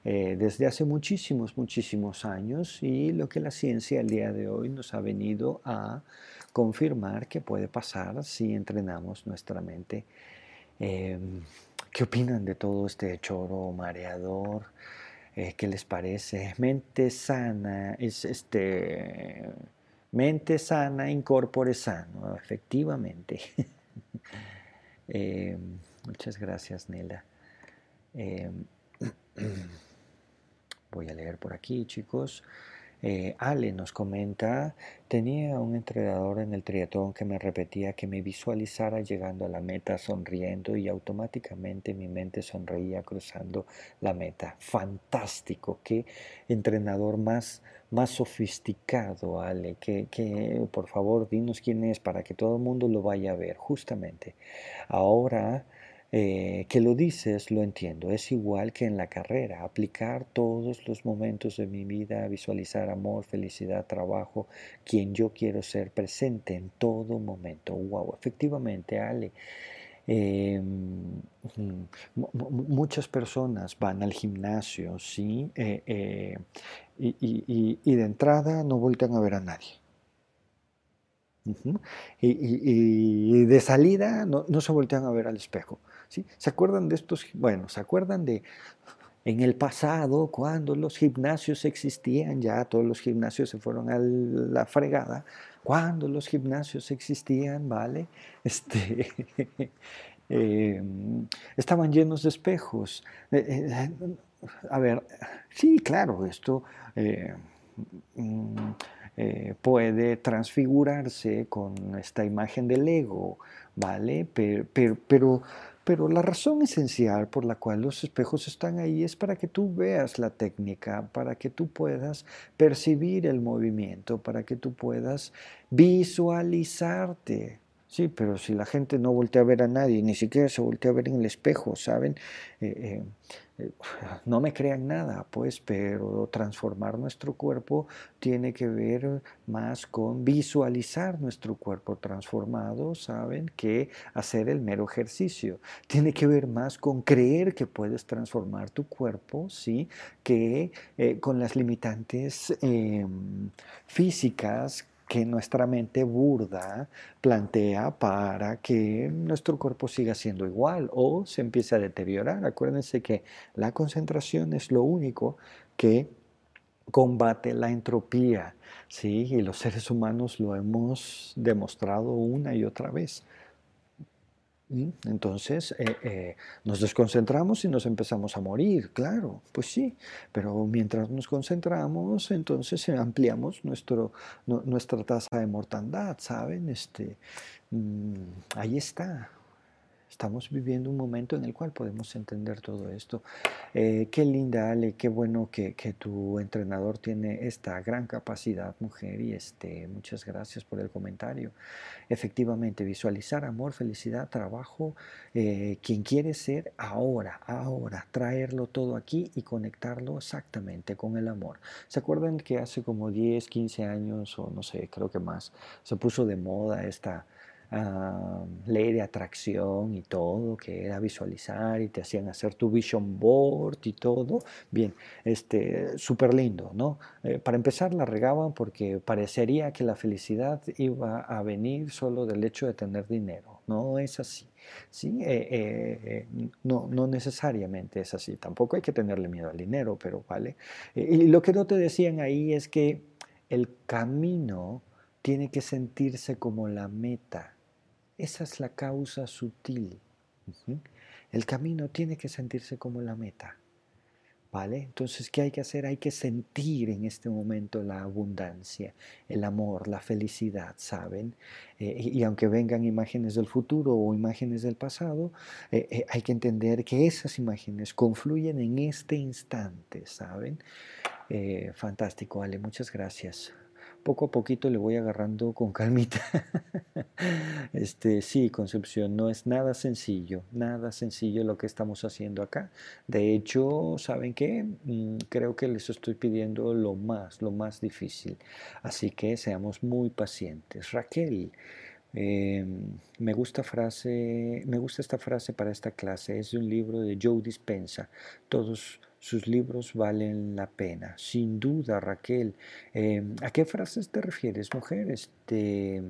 eh, desde hace muchísimos, muchísimos años y lo que la ciencia al día de hoy nos ha venido a confirmar que puede pasar si entrenamos nuestra mente. Em, ¿Qué opinan de todo este choro mareador? Eh, ¿Qué les parece? Mente sana, es este, mente sana, incorpore sano, efectivamente. Eh, muchas gracias, Nela. Eh, voy a leer por aquí, chicos. Eh, Ale nos comenta, tenía un entrenador en el triatlón que me repetía que me visualizara llegando a la meta sonriendo y automáticamente mi mente sonreía cruzando la meta. Fantástico, qué entrenador más, más sofisticado, Ale, que, que por favor dinos quién es para que todo el mundo lo vaya a ver, justamente. Ahora eh, que lo dices, lo entiendo. Es igual que en la carrera, aplicar todos los momentos de mi vida, visualizar amor, felicidad, trabajo, quien yo quiero ser presente en todo momento. Wow, efectivamente, Ale. Em, muchas personas van al gimnasio, ¿sí? Eh, eh, y, de entrada no voltean a ver a nadie. y, de salida no, no, se voltean a ver al espejo. ¿sí? ¿Se acuerdan de estos? Bueno, ¿se acuerdan de en el pasado, cuando los gimnasios existían? Ya todos los gimnasios se fueron a la fregada. Cuando los gimnasios existían, ¿vale? Este, em, estaban llenos de espejos. Eh, eh, a ver, sí, claro, esto eh, mm, puede transfigurarse con esta imagen del ego, ¿vale? pero pero la razón esencial por la cual los espejos están ahí es para que tú veas la técnica, para que tú puedas percibir el movimiento, para que tú puedas visualizarte. Sí, pero si la gente no voltea a ver a nadie, ni siquiera se voltea a ver en el espejo, ¿saben? Eh, eh, no me crean nada, pues, pero transformar nuestro cuerpo tiene que ver más con visualizar nuestro cuerpo transformado, ¿saben? Que hacer el mero ejercicio. Tiene que ver más con creer que puedes transformar tu cuerpo, ¿sí? Que con las limitantes em, físicas que nuestra mente burda plantea para que nuestro cuerpo siga siendo igual o se empiece a deteriorar. Acuérdense que la concentración es lo único que combate la entropía, ¿sí? Y los seres humanos lo hemos demostrado una y otra vez. Entonces eh, eh, nos desconcentramos y nos empezamos a morir, claro, pues sí, pero mientras nos concentramos, entonces ampliamos nuestro, nuestra tasa de mortandad, ¿saben? Este, mm, ahí está, Estamos viviendo un momento en el cual podemos entender todo esto. Eh, qué linda, Ale, qué bueno que, tu entrenador tiene esta gran capacidad, mujer, y este, muchas gracias por el comentario. Efectivamente, visualizar amor, felicidad, trabajo, eh, quien quiere ser ahora, ahora, traerlo todo aquí y conectarlo exactamente con el amor. ¿Se acuerdan que hace como 10, 15 años, o no sé, creo que más, se puso de moda esta ley de atracción y todo, que era visualizar y te hacían hacer tu vision board y todo. Bien, este, súper lindo, ¿no? Eh, para empezar la regaban porque parecería que la felicidad iba a venir solo del hecho de tener dinero. No es así. ¿sí? Eh, eh, no, no necesariamente es así. Tampoco hay que tenerle miedo al dinero, pero vale. y lo que no te decían ahí es que el camino tiene que sentirse como la meta. Esa es la causa sutil. El camino tiene que sentirse como la meta. ¿Vale? Entonces, ¿qué hay que hacer? Hay que sentir en este momento la abundancia, el amor, la felicidad, ¿saben? Eh, y, aunque vengan imágenes del futuro o imágenes del pasado, eh, eh, hay que entender que esas imágenes confluyen en este instante, ¿saben? fantástico, Ale, muchas gracias poco a poquito le voy agarrando con calmita. este, sí, Concepción, no es nada sencillo, nada sencillo lo que estamos haciendo acá. De hecho, ¿saben qué? Mm, creo que les estoy pidiendo lo más, lo más difícil. Así que seamos muy pacientes. Raquel. Em, me gusta frase, me gusta esta frase para esta clase. Es un libro de Joe Dispensa. Todos sus libros valen la pena. Sin duda, Raquel. Em, ¿A qué frases te refieres, mujer? Este,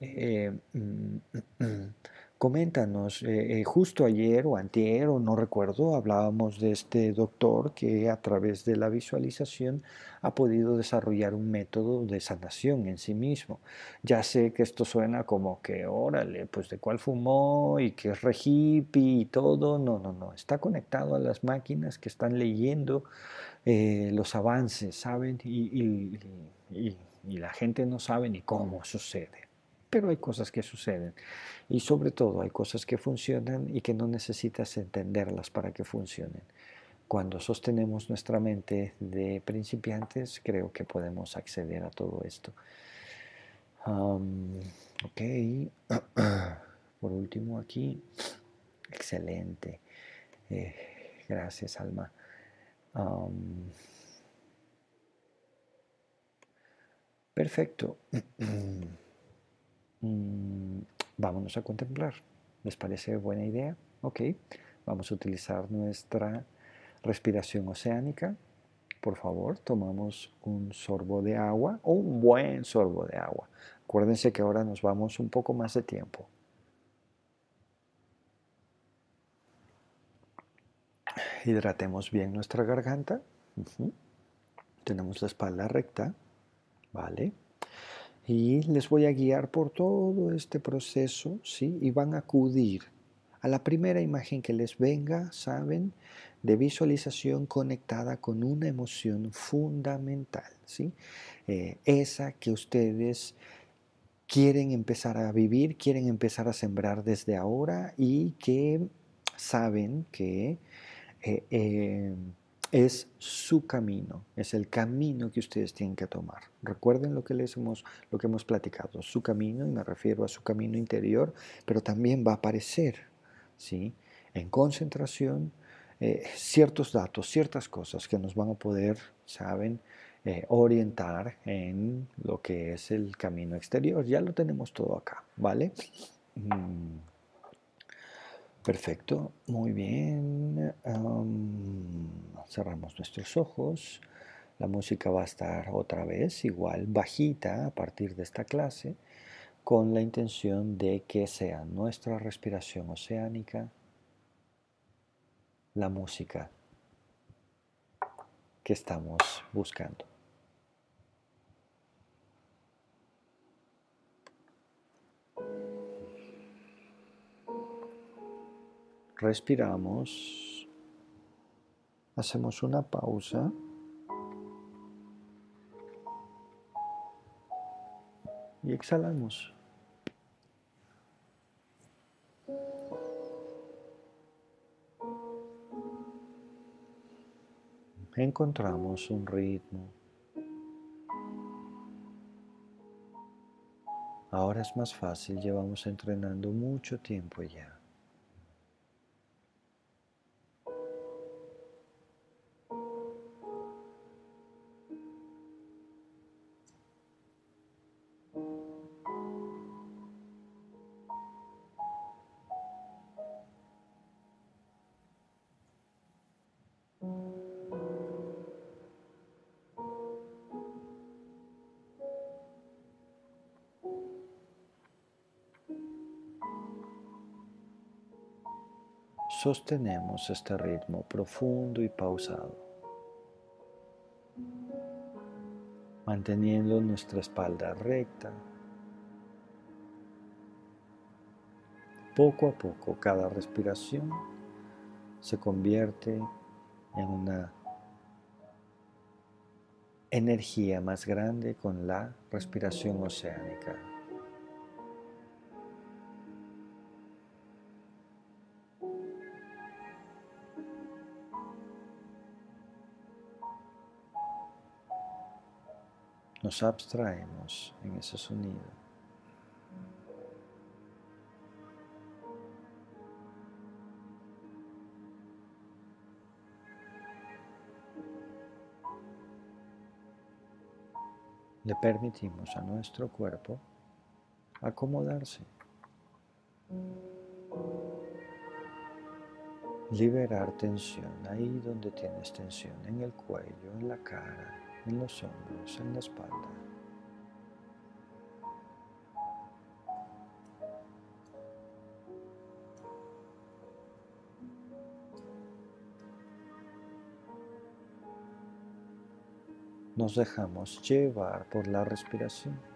eh, mm, mm, Coméntanos, eh, eh, justo ayer o antier o no recuerdo, hablábamos de este doctor que a través de la visualización ha podido desarrollar un método de sanación en sí mismo. Ya sé que esto suena como que, órale, pues de cuál fumó y que es re y todo. No, no, no, está conectado a las máquinas que están leyendo eh, los avances, ¿saben? y la gente no sabe ni cómo sucede pero hay cosas que suceden y sobre todo hay cosas que funcionan y que no necesitas entenderlas para que funcionen. Cuando sostenemos nuestra mente de principiantes, creo que podemos acceder a todo esto. ok, por último aquí, Excelente. Eh, gracias, Alma. perfecto. Mm, vámonos a contemplar. ¿Les parece buena idea? Ok. Vamos a utilizar nuestra respiración oceánica. Por favor, tomamos un sorbo de agua o un buen sorbo de agua. Acuérdense que ahora nos vamos un poco más de tiempo. Hidratemos bien nuestra garganta. Tenemos la espalda recta. ¿Vale? Y les voy a guiar por todo este proceso, ¿sí? Y van a acudir a la primera imagen que les venga, ¿saben? De visualización conectada con una emoción fundamental, ¿sí? Eh, esa que ustedes quieren empezar a vivir, quieren empezar a sembrar desde ahora y que saben que eh, eh, es su camino, es el camino que ustedes tienen que tomar. Recuerden lo que les hemos, lo que hemos platicado, su camino, y me refiero a su camino interior, pero también va a aparecer, ¿sí? En concentración, eh, ciertos datos, ciertas cosas que nos van a poder, saben, orientar en lo que es el camino exterior. Ya lo tenemos todo acá, ¿vale? Mm. Perfecto, muy bien. cerramos nuestros ojos. La música va a estar otra vez igual bajita a partir de esta clase con la intención de que sea nuestra respiración oceánica la música que estamos buscando. Respiramos, hacemos una pausa. Y exhalamos. Encontramos un ritmo. Ahora es más fácil, llevamos entrenando mucho tiempo ya. Sostenemos este ritmo profundo y pausado, manteniendo nuestra espalda recta. Poco a poco cada respiración se convierte en una energía más grande con la respiración oceánica. Nos abstraemos en ese sonido. Le permitimos a nuestro cuerpo acomodarse, liberar tensión ahí donde tienes tensión, en el cuello, en la cara, en los hombros, en la espalda. Nos dejamos llevar por la respiración.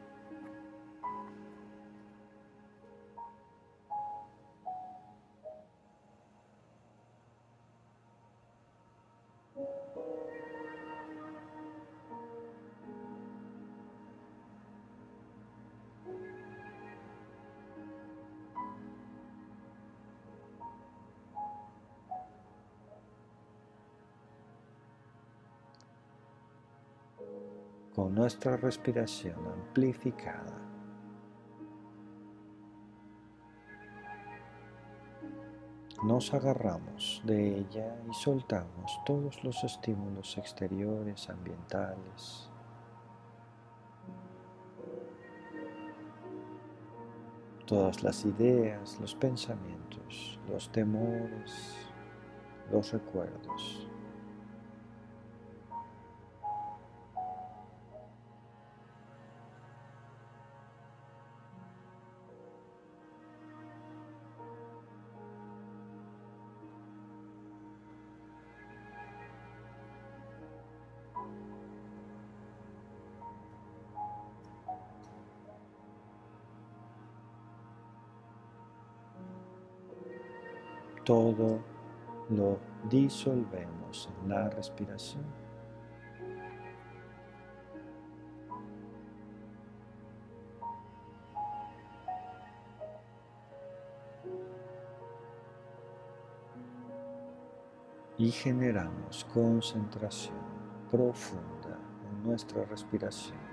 Nuestra respiración amplificada. nos agarramos de ella y soltamos todos los estímulos exteriores, ambientales. Todas las ideas, los pensamientos, los temores, los recuerdos. Todo lo disolvemos en la respiración. Y generamos concentración profunda en nuestra respiración.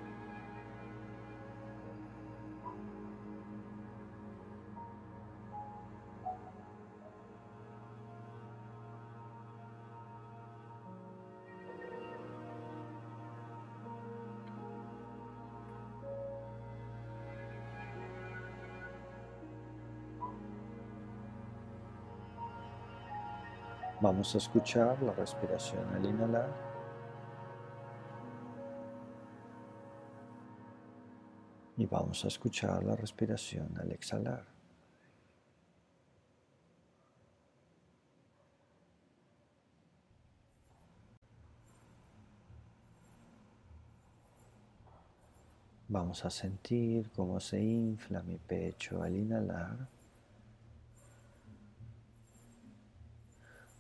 Vamos a escuchar la respiración al inhalar. Y vamos a escuchar la respiración al exhalar. Vamos a sentir cómo se infla mi pecho al inhalar.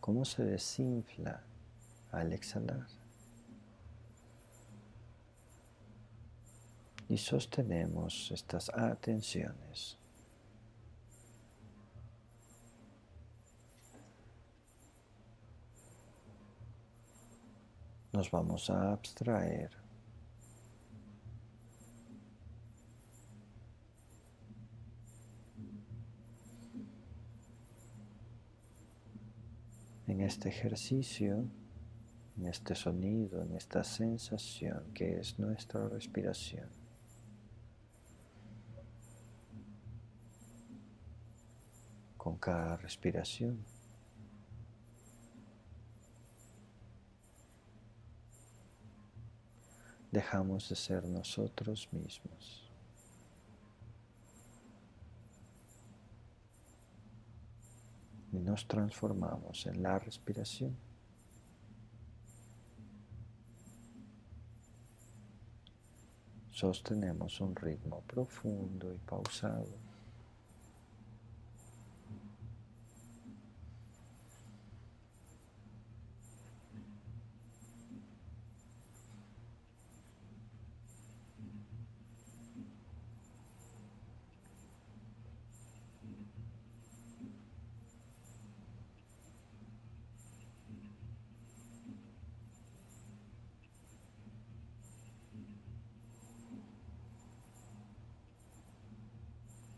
Cómo se desinfla al exhalar. Y sostenemos estas atenciones. Nos vamos a abstraer en este ejercicio, en este sonido, en esta sensación que es nuestra respiración. Con cada respiración. Dejamos de ser nosotros mismos. Y nos transformamos en la respiración. Sostenemos un ritmo profundo y pausado.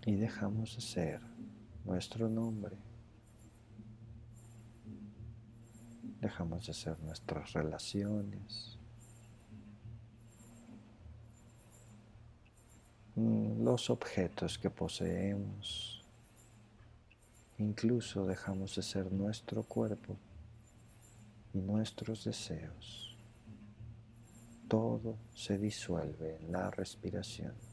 Y dejamos de ser nuestro nombre. Dejamos de ser nuestras relaciones. Mm, los objetos que poseemos. Incluso dejamos de ser nuestro cuerpo y nuestros deseos. Todo se disuelve en la respiración.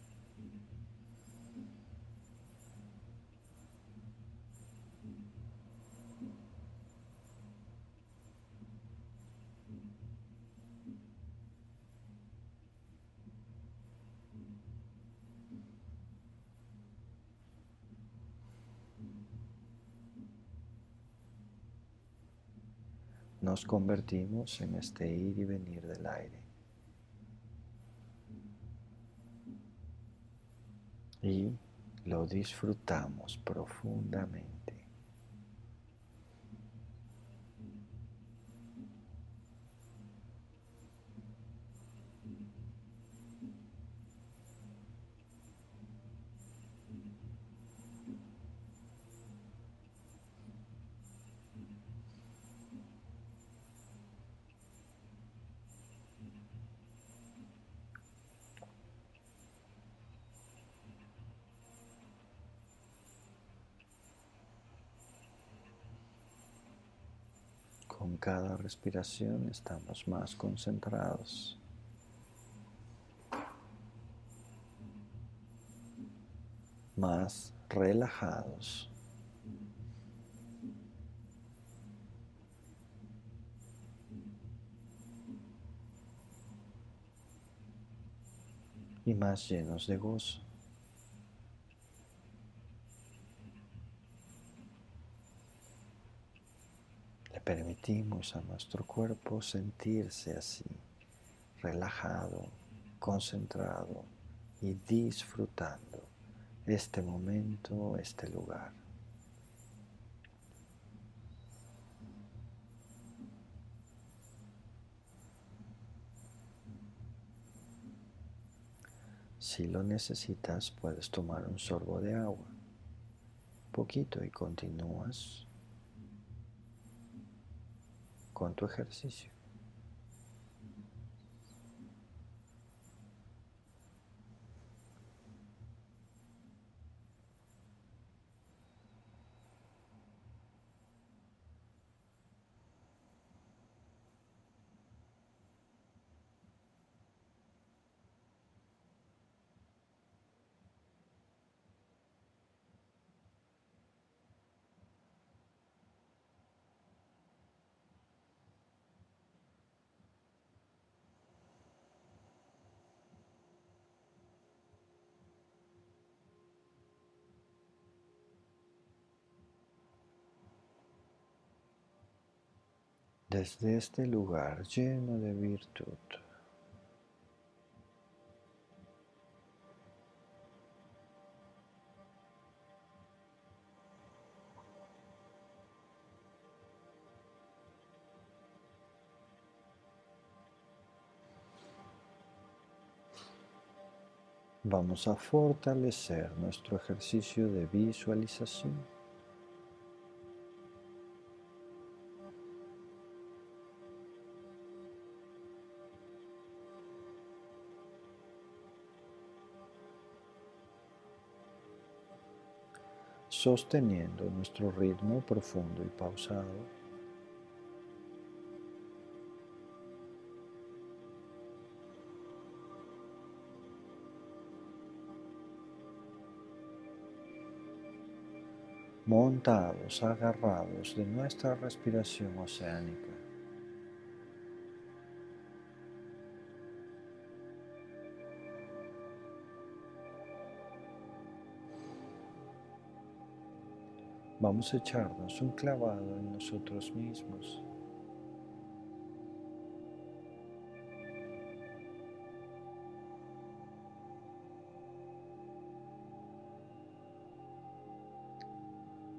Nos convertimos en este ir y venir del aire. Y lo disfrutamos profundamente. Con cada respiración estamos más concentrados. Más relajados. y más llenos de gozo. Le permitimos a nuestro cuerpo sentirse así, relajado, concentrado y disfrutando este momento, este lugar. Si lo necesitas, puedes tomar un sorbo de agua, poquito y continúas con tu ejercicio. Desde este lugar lleno de virtud. Vamos a fortalecer nuestro ejercicio de visualización. Sosteniendo nuestro ritmo profundo y pausado. montados, agarrados de nuestra respiración oceánica. Vamos a echarnos un clavado en nosotros mismos.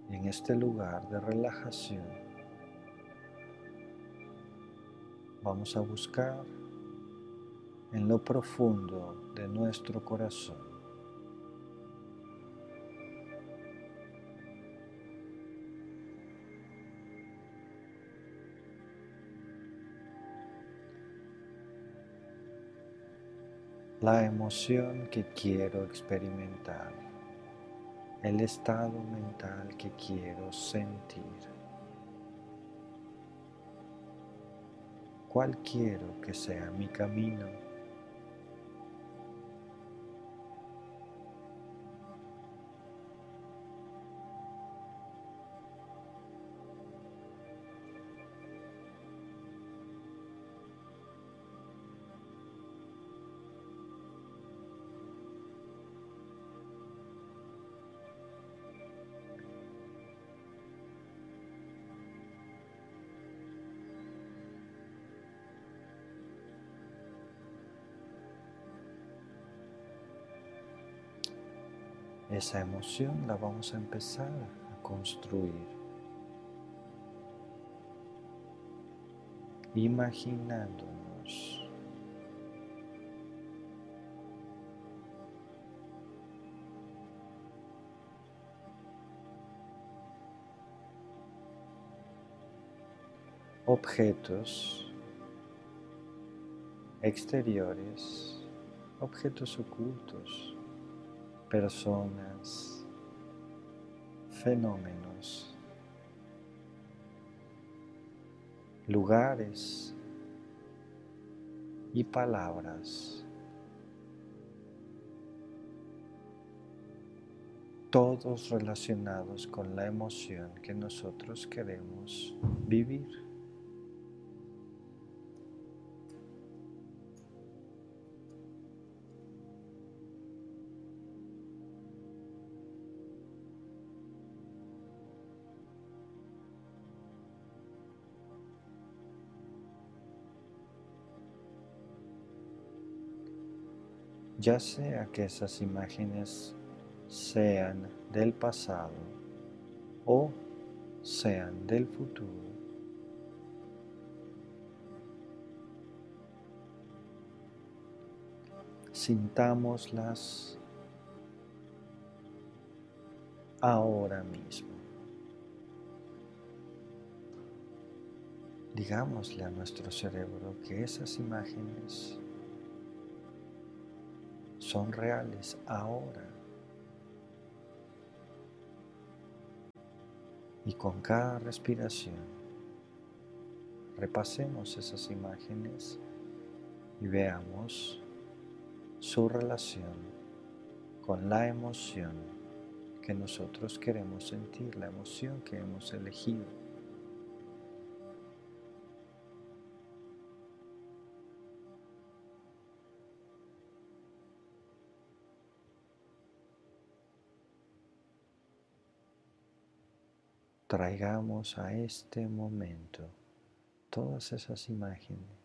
en este lugar de relajación vamos a buscar en lo profundo de nuestro corazón la emoción que quiero experimentar, el estado mental que quiero sentir. ¿Cuál quiero que sea mi camino? Esa emoción la vamos a empezar a construir. Imaginándonos objetos exteriores, objetos ocultos personas, fenómenos lugares y palabras. Todos relacionados con la emoción que nosotros queremos vivir. Ya sea que esas imágenes sean del pasado o sean del futuro. Sintámoslas ahora mismo. Digámosle a nuestro cerebro que esas imágenes son reales ahora. Y con cada respiración repasemos esas imágenes y veamos su relación con la emoción que nosotros queremos sentir, la emoción que hemos elegido. Traigamos a este momento todas esas imágenes.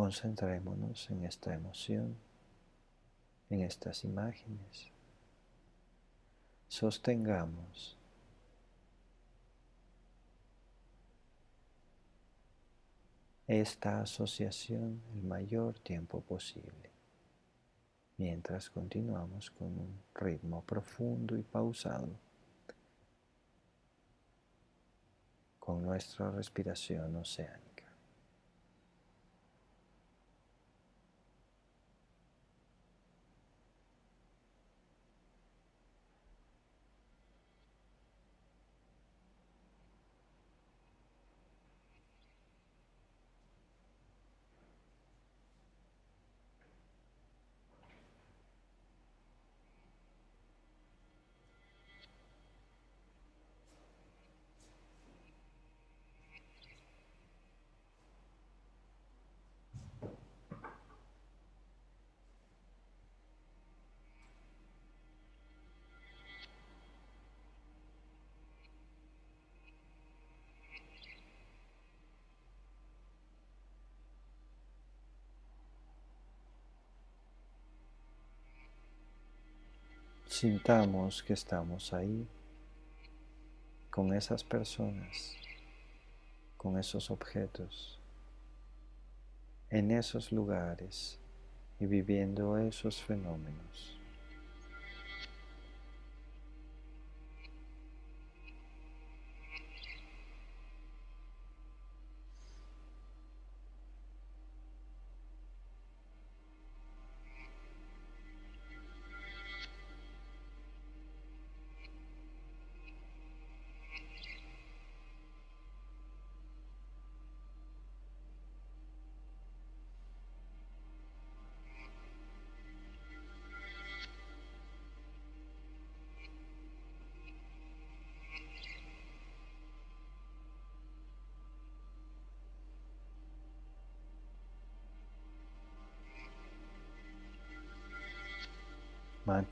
Concentrémonos en esta emoción, en estas imágenes. Sostengamos esta asociación el mayor tiempo posible, mientras continuamos con un ritmo profundo y pausado, con nuestra respiración oceánica. Sintamos que estamos ahí con esas personas, con esos objetos, en esos lugares y viviendo esos fenómenos.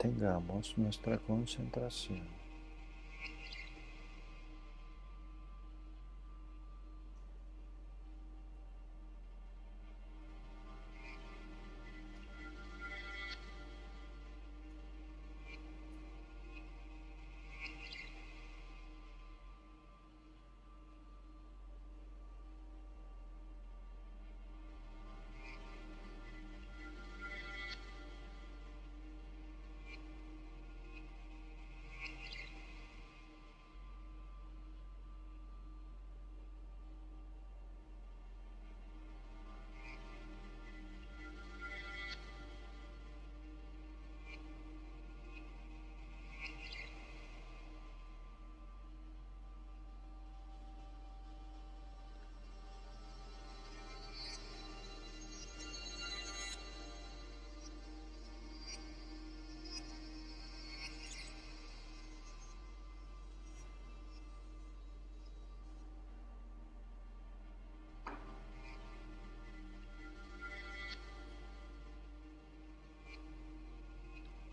Mantengamos nuestra concentración.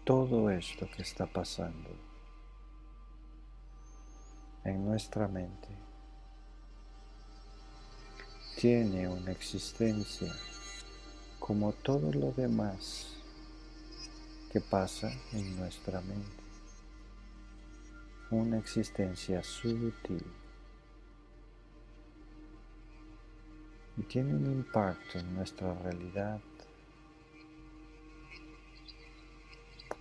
Todo esto que está pasando en nuestra mente tiene una existencia como todo lo demás que pasa en nuestra mente. Una existencia sutil y tiene un impacto en nuestra realidad.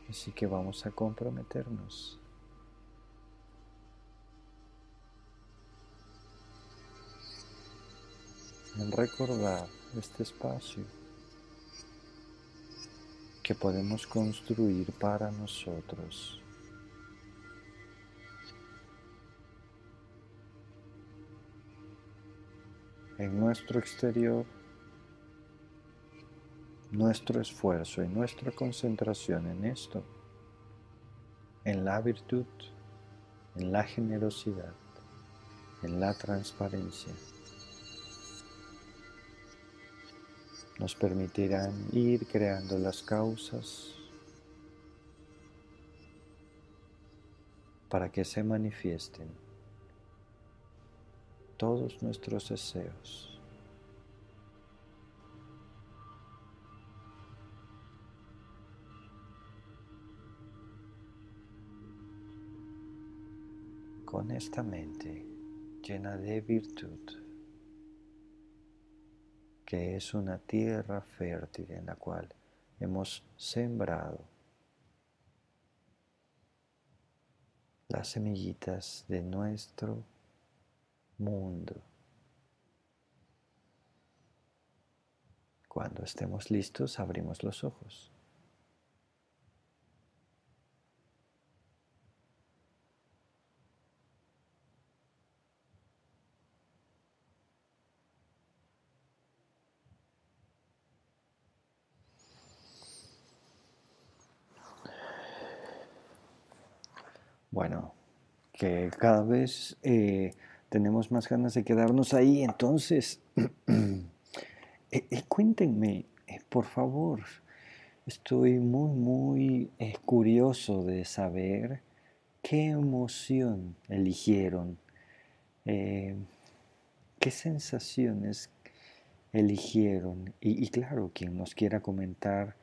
Así que vamos a comprometernos. en recordar este espacio que podemos construir para nosotros. en nuestro exterior, nuestro esfuerzo y nuestra concentración en esto, en la virtud, en la generosidad, en la transparencia, nos permitirán ir creando las causas para que se manifiesten todos nuestros deseos. Con esta mente llena de virtud, que es una tierra fértil en la cual hemos sembrado las semillitas de nuestro mundo. Cuando estemos listos, abrimos los ojos. Bueno, cada vez eh, tenemos más ganas de quedarnos ahí. Entonces, eh, eh, cuéntenme, eh, por favor, estoy muy, muy curioso de saber qué emoción eligieron, qué sensaciones eligieron. Y, y claro, quien nos quiera comentar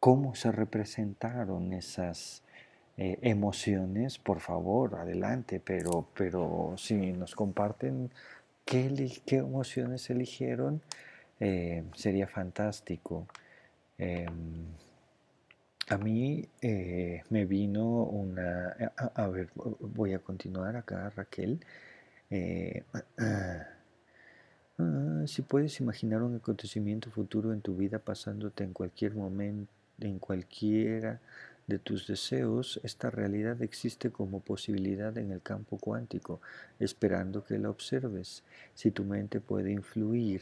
cómo se representaron esas eh, emociones, por favor, adelante, pero, pero si nos comparten qué, qué emociones eligieron, eh, sería fantástico. Em, a mí eh, me vino una... A, ver, voy a continuar acá, Raquel. Ah, si puedes imaginar un acontecimiento futuro en tu vida pasándote en cualquier momento, en cualquiera de tus deseos, esta realidad existe como posibilidad en el campo cuántico, esperando que la observes. Si tu mente puede influir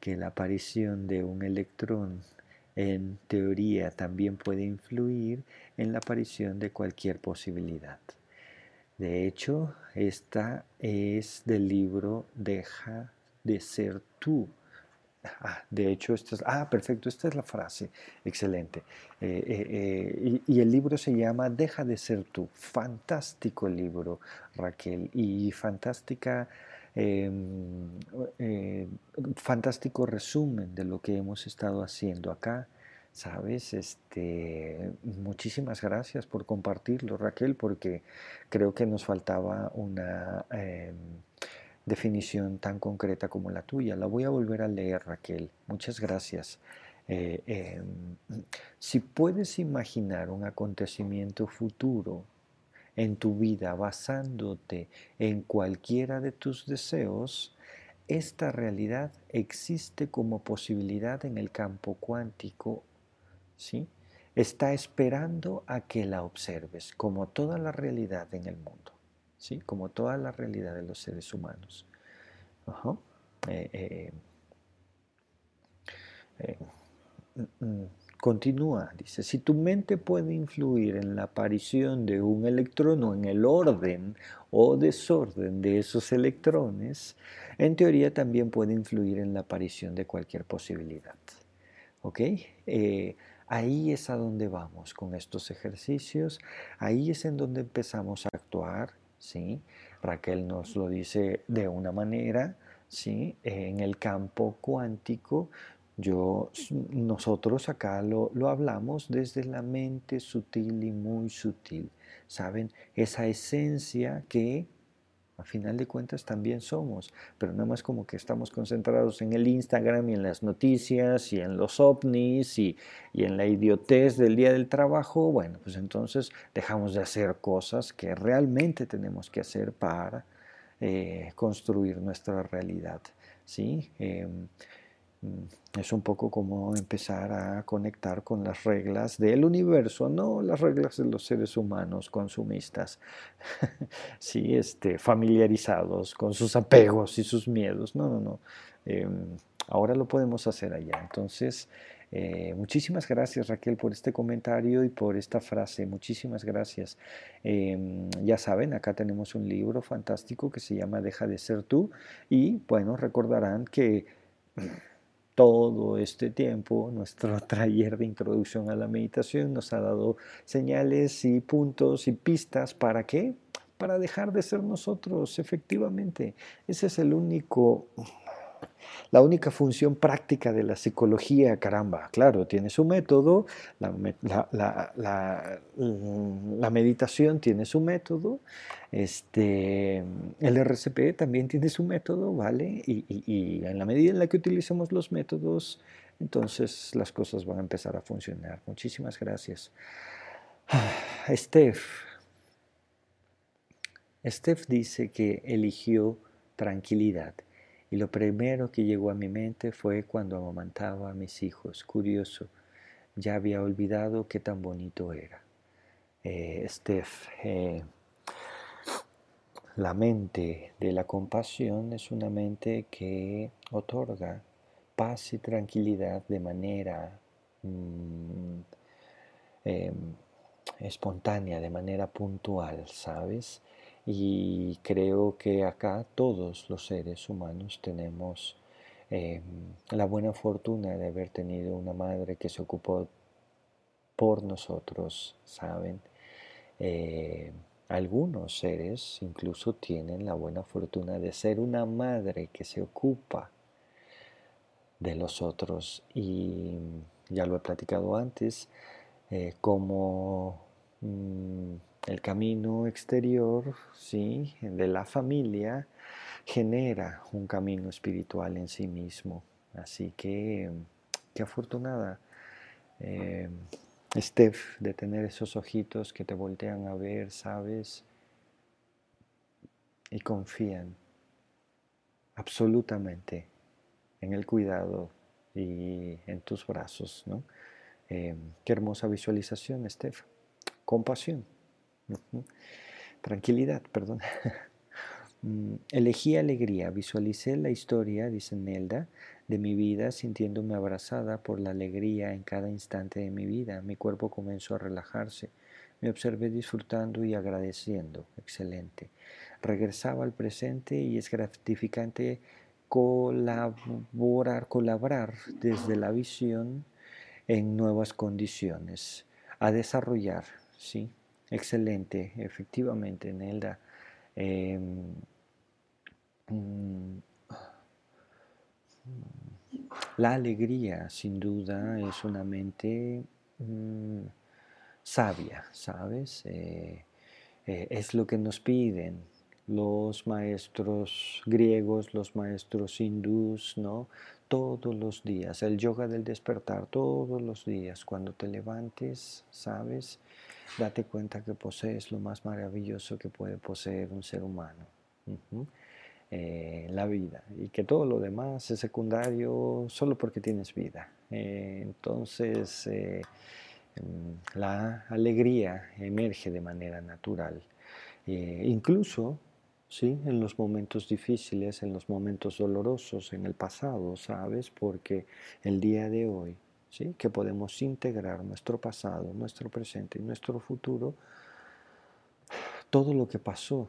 que la aparición de un electrón en teoría también puede influir en la aparición de cualquier posibilidad. De hecho, esta es del libro Deja de ser tú Ah, de hecho, esta es, ah, perfecto, esta es la frase, excelente. Eh, eh, eh, y, el libro se llama Deja de ser tú. Fantástico libro, Raquel, y fantástica, em, fantástico resumen de lo que hemos estado haciendo acá. Sabes, este, muchísimas gracias por compartirlo, Raquel, porque creo que nos faltaba una em, definición tan concreta como la tuya. La voy a volver a leer, Raquel. Muchas gracias. Eh, em, si puedes imaginar un acontecimiento futuro en tu vida basándote en cualquiera de tus deseos, esta realidad existe como posibilidad en el campo cuántico, ¿sí? Está esperando a que la observes, como toda la realidad en el mundo. Como toda la realidad de los seres humanos. Eh, eh, eh, mm, mm, continúa, dice, si tu mente puede influir en la aparición de un electrón o en el orden o desorden de esos electrones, en teoría también puede influir en la aparición de cualquier posibilidad. ¿Ok? Ahí es a donde vamos con estos ejercicios, ahí es en donde empezamos a actuar, Raquel nos lo dice de una manera, ¿sí? En el campo cuántico, yo, nosotros acá lo, lo hablamos desde la mente sutil y muy sutil, ¿saben? Esa esencia que a final de cuentas también somos, pero nada más como que estamos concentrados en el Instagram y en las noticias y en los ovnis y, en la idiotez del día del trabajo, bueno, pues entonces dejamos de hacer cosas que realmente tenemos que hacer para eh, construir nuestra realidad. ¿sí? Em, es un poco como empezar a conectar con las reglas del universo, no las reglas de los seres humanos consumistas, sí, este, familiarizados con sus apegos y sus miedos. No, no, no. Em, ahora lo podemos hacer allá. Entonces, eh, muchísimas gracias Raquel por este comentario y por esta frase. Muchísimas gracias. Em, ya saben, acá tenemos un libro fantástico que se llama Deja de ser tú y bueno, recordarán que todo este tiempo, nuestro taller de introducción a la meditación nos ha dado señales y puntos y pistas para qué? Para dejar de ser nosotros, efectivamente. Ese es el único la única función práctica de la psicología, caramba, claro, tiene su método, la, meditación tiene su método, este, el RCP también tiene su método, ¿vale? Y, y en la medida en la que utilicemos los métodos, entonces las cosas van a empezar a funcionar. Muchísimas gracias. Steph. Steph dice que eligió tranquilidad. Y lo primero que llegó a mi mente fue cuando amamantaba a mis hijos. Curioso, ya había olvidado qué tan bonito era. Eh, Steph, eh, la mente de la compasión es una mente que otorga paz y tranquilidad de manera mm, em, espontánea, de manera puntual, ¿sabes? Y creo que acá todos los seres humanos tenemos eh, la buena fortuna de haber tenido una madre que se ocupó por nosotros, ¿saben? Eh, algunos seres incluso tienen la buena fortuna de ser una madre que se ocupa de los otros y ya lo he platicado antes, eh, como mm, el camino exterior ¿sí? de la familia genera un camino espiritual en sí mismo. Así que, qué afortunada, eh, Steph, de tener esos ojitos que te voltean a ver, ¿sabes? Y confían absolutamente en el cuidado y en tus brazos, ¿no? Eh, qué hermosa visualización, Steph. Compasión. Tranquilidad, perdón. Mm, elegí alegría, visualicé la historia, dice Nelda, de mi vida sintiéndome abrazada por la alegría en cada instante de mi vida. Mi cuerpo comenzó a relajarse. Me observé disfrutando y agradeciendo. Excelente. Regresaba al presente y es gratificante colaborar, colaborar desde la visión en nuevas condiciones, a desarrollar, ¿sí? Excelente, efectivamente, Nelda. Em, mm, la alegría, sin duda, es una mente mm, sabia, ¿sabes? Eh, eh, es lo que nos piden los maestros griegos, los maestros hindús, ¿no? Todos los días, el yoga del despertar, todos los días, cuando te levantes, ¿sabes? Date cuenta que posees lo más maravilloso que puede poseer un ser humano, eh, la vida, y que todo lo demás es secundario solo porque tienes vida. Eh, entonces, eh, mm, la alegría emerge de manera natural, incluso ¿sí? en los momentos difíciles, en los momentos dolorosos, en el pasado, ¿sabes? Porque el día de hoy que podemos integrar nuestro pasado, nuestro presente y nuestro futuro, todo lo que pasó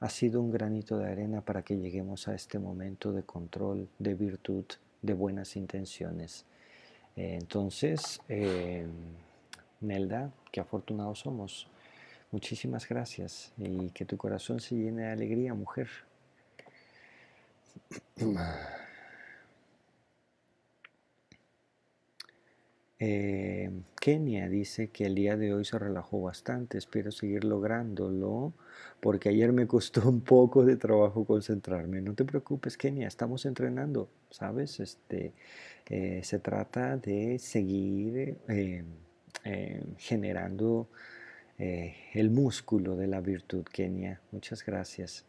ha sido un granito de arena para que lleguemos a este momento de control, de virtud, de buenas intenciones. entonces, Nelda, qué afortunados somos. Muchísimas gracias y que tu corazón se llene de alegría, mujer. Eh, Kenia dice que el día de hoy se relajó bastante, espero seguir lográndolo porque ayer me costó un poco de trabajo concentrarme. No te preocupes, Kenia, estamos entrenando, ¿sabes? Este, eh, se trata de seguir eh, generando el músculo de la virtud, Kenia. Muchas gracias.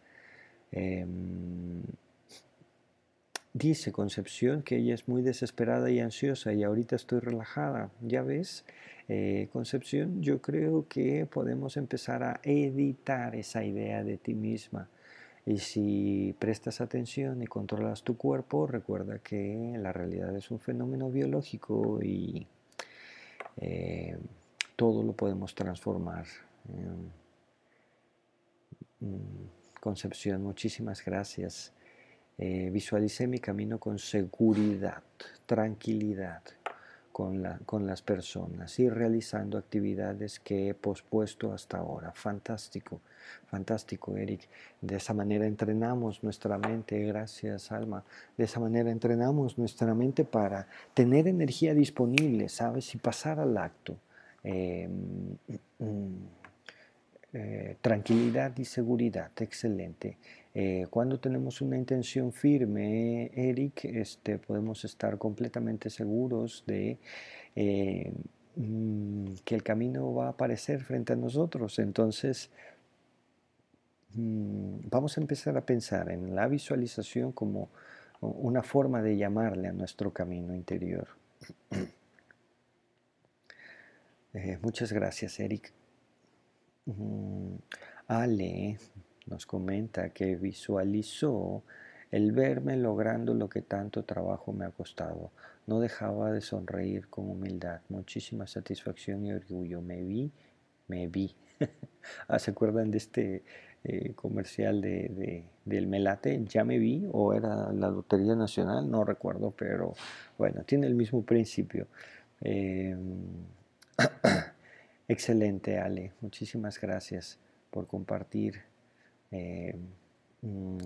Dice Concepción que ella es muy desesperada y ansiosa y ahorita estoy relajada. Ya ves, eh, Concepción, yo creo que podemos empezar a editar esa idea de ti misma. Y si prestas atención y controlas tu cuerpo, recuerda que la realidad es un fenómeno biológico y eh, todo lo podemos transformar. Em, mm, Concepción, muchísimas gracias. Eh, visualicé mi camino con seguridad, tranquilidad con, la, con las personas y realizando actividades que he pospuesto hasta ahora. Fantástico, fantástico, Eric. De esa manera entrenamos nuestra mente, gracias, Alma. De esa manera entrenamos nuestra mente para tener energía disponible, ¿sabes? Y pasar al acto. Em, mm, eh, tranquilidad y seguridad, excelente. Eh, cuando tenemos una intención firme, Eric, este, podemos estar completamente seguros de eh, mm, que el camino va a aparecer frente a nosotros. Entonces, mm, vamos a empezar a pensar en la visualización como una forma de llamarle a nuestro camino interior. Eh, muchas gracias, Eric. Mm, Ale, nos comenta que visualizó el verme logrando lo que tanto trabajo me ha costado. No dejaba de sonreír con humildad, muchísima satisfacción y orgullo. Me vi, me vi. Ah, ¿Se acuerdan de este eh, comercial de, del Melate? Ya me vi, o era la Lotería Nacional, no recuerdo, pero bueno, tiene el mismo principio. Em, excelente, Ale. Muchísimas gracias por compartir eh, mm,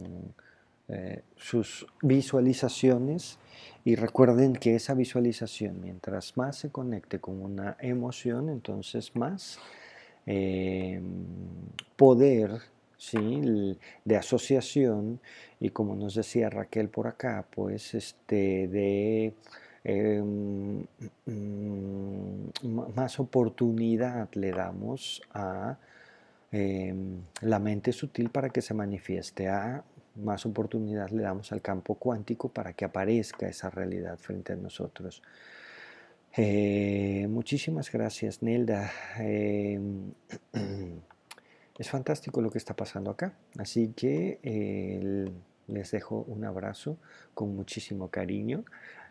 eh, sus visualizaciones y recuerden que esa visualización, mientras más se conecte con una emoción, entonces más eh, poder ¿sí? de asociación y como nos decía Raquel por acá, pues este, de mm, más oportunidad le damos a Em, la mente sutil para que se manifieste a más oportunidad le damos al campo cuántico para que aparezca esa realidad frente a nosotros. Eh, muchísimas gracias, Nelda. Em, es fantástico lo que está pasando acá. Así que les dejo un abrazo con muchísimo cariño.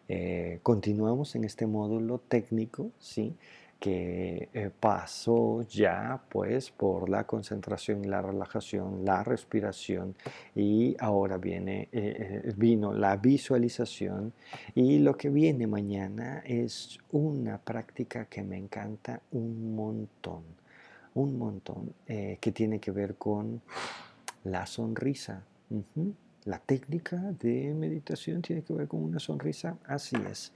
Eh, continuamos en este módulo técnico, ¿sí? Que eh, pasó ya pues por la concentración la relajación, la respiración y ahora viene, eh, eh, vino la visualización y lo que viene mañana es una práctica que me encanta un montón, un montón, que tiene que ver con la sonrisa. La técnica de meditación tiene que ver con una sonrisa, así es.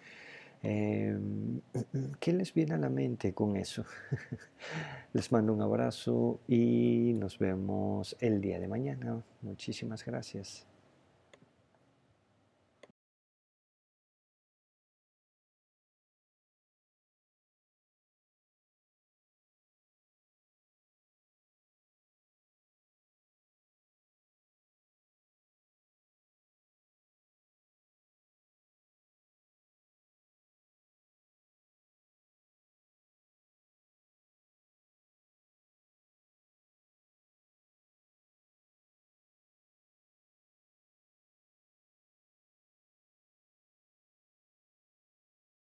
Em, ¿Qué les viene a la mente con eso? les mando un abrazo y nos vemos el día de mañana. Muchísimas gracias.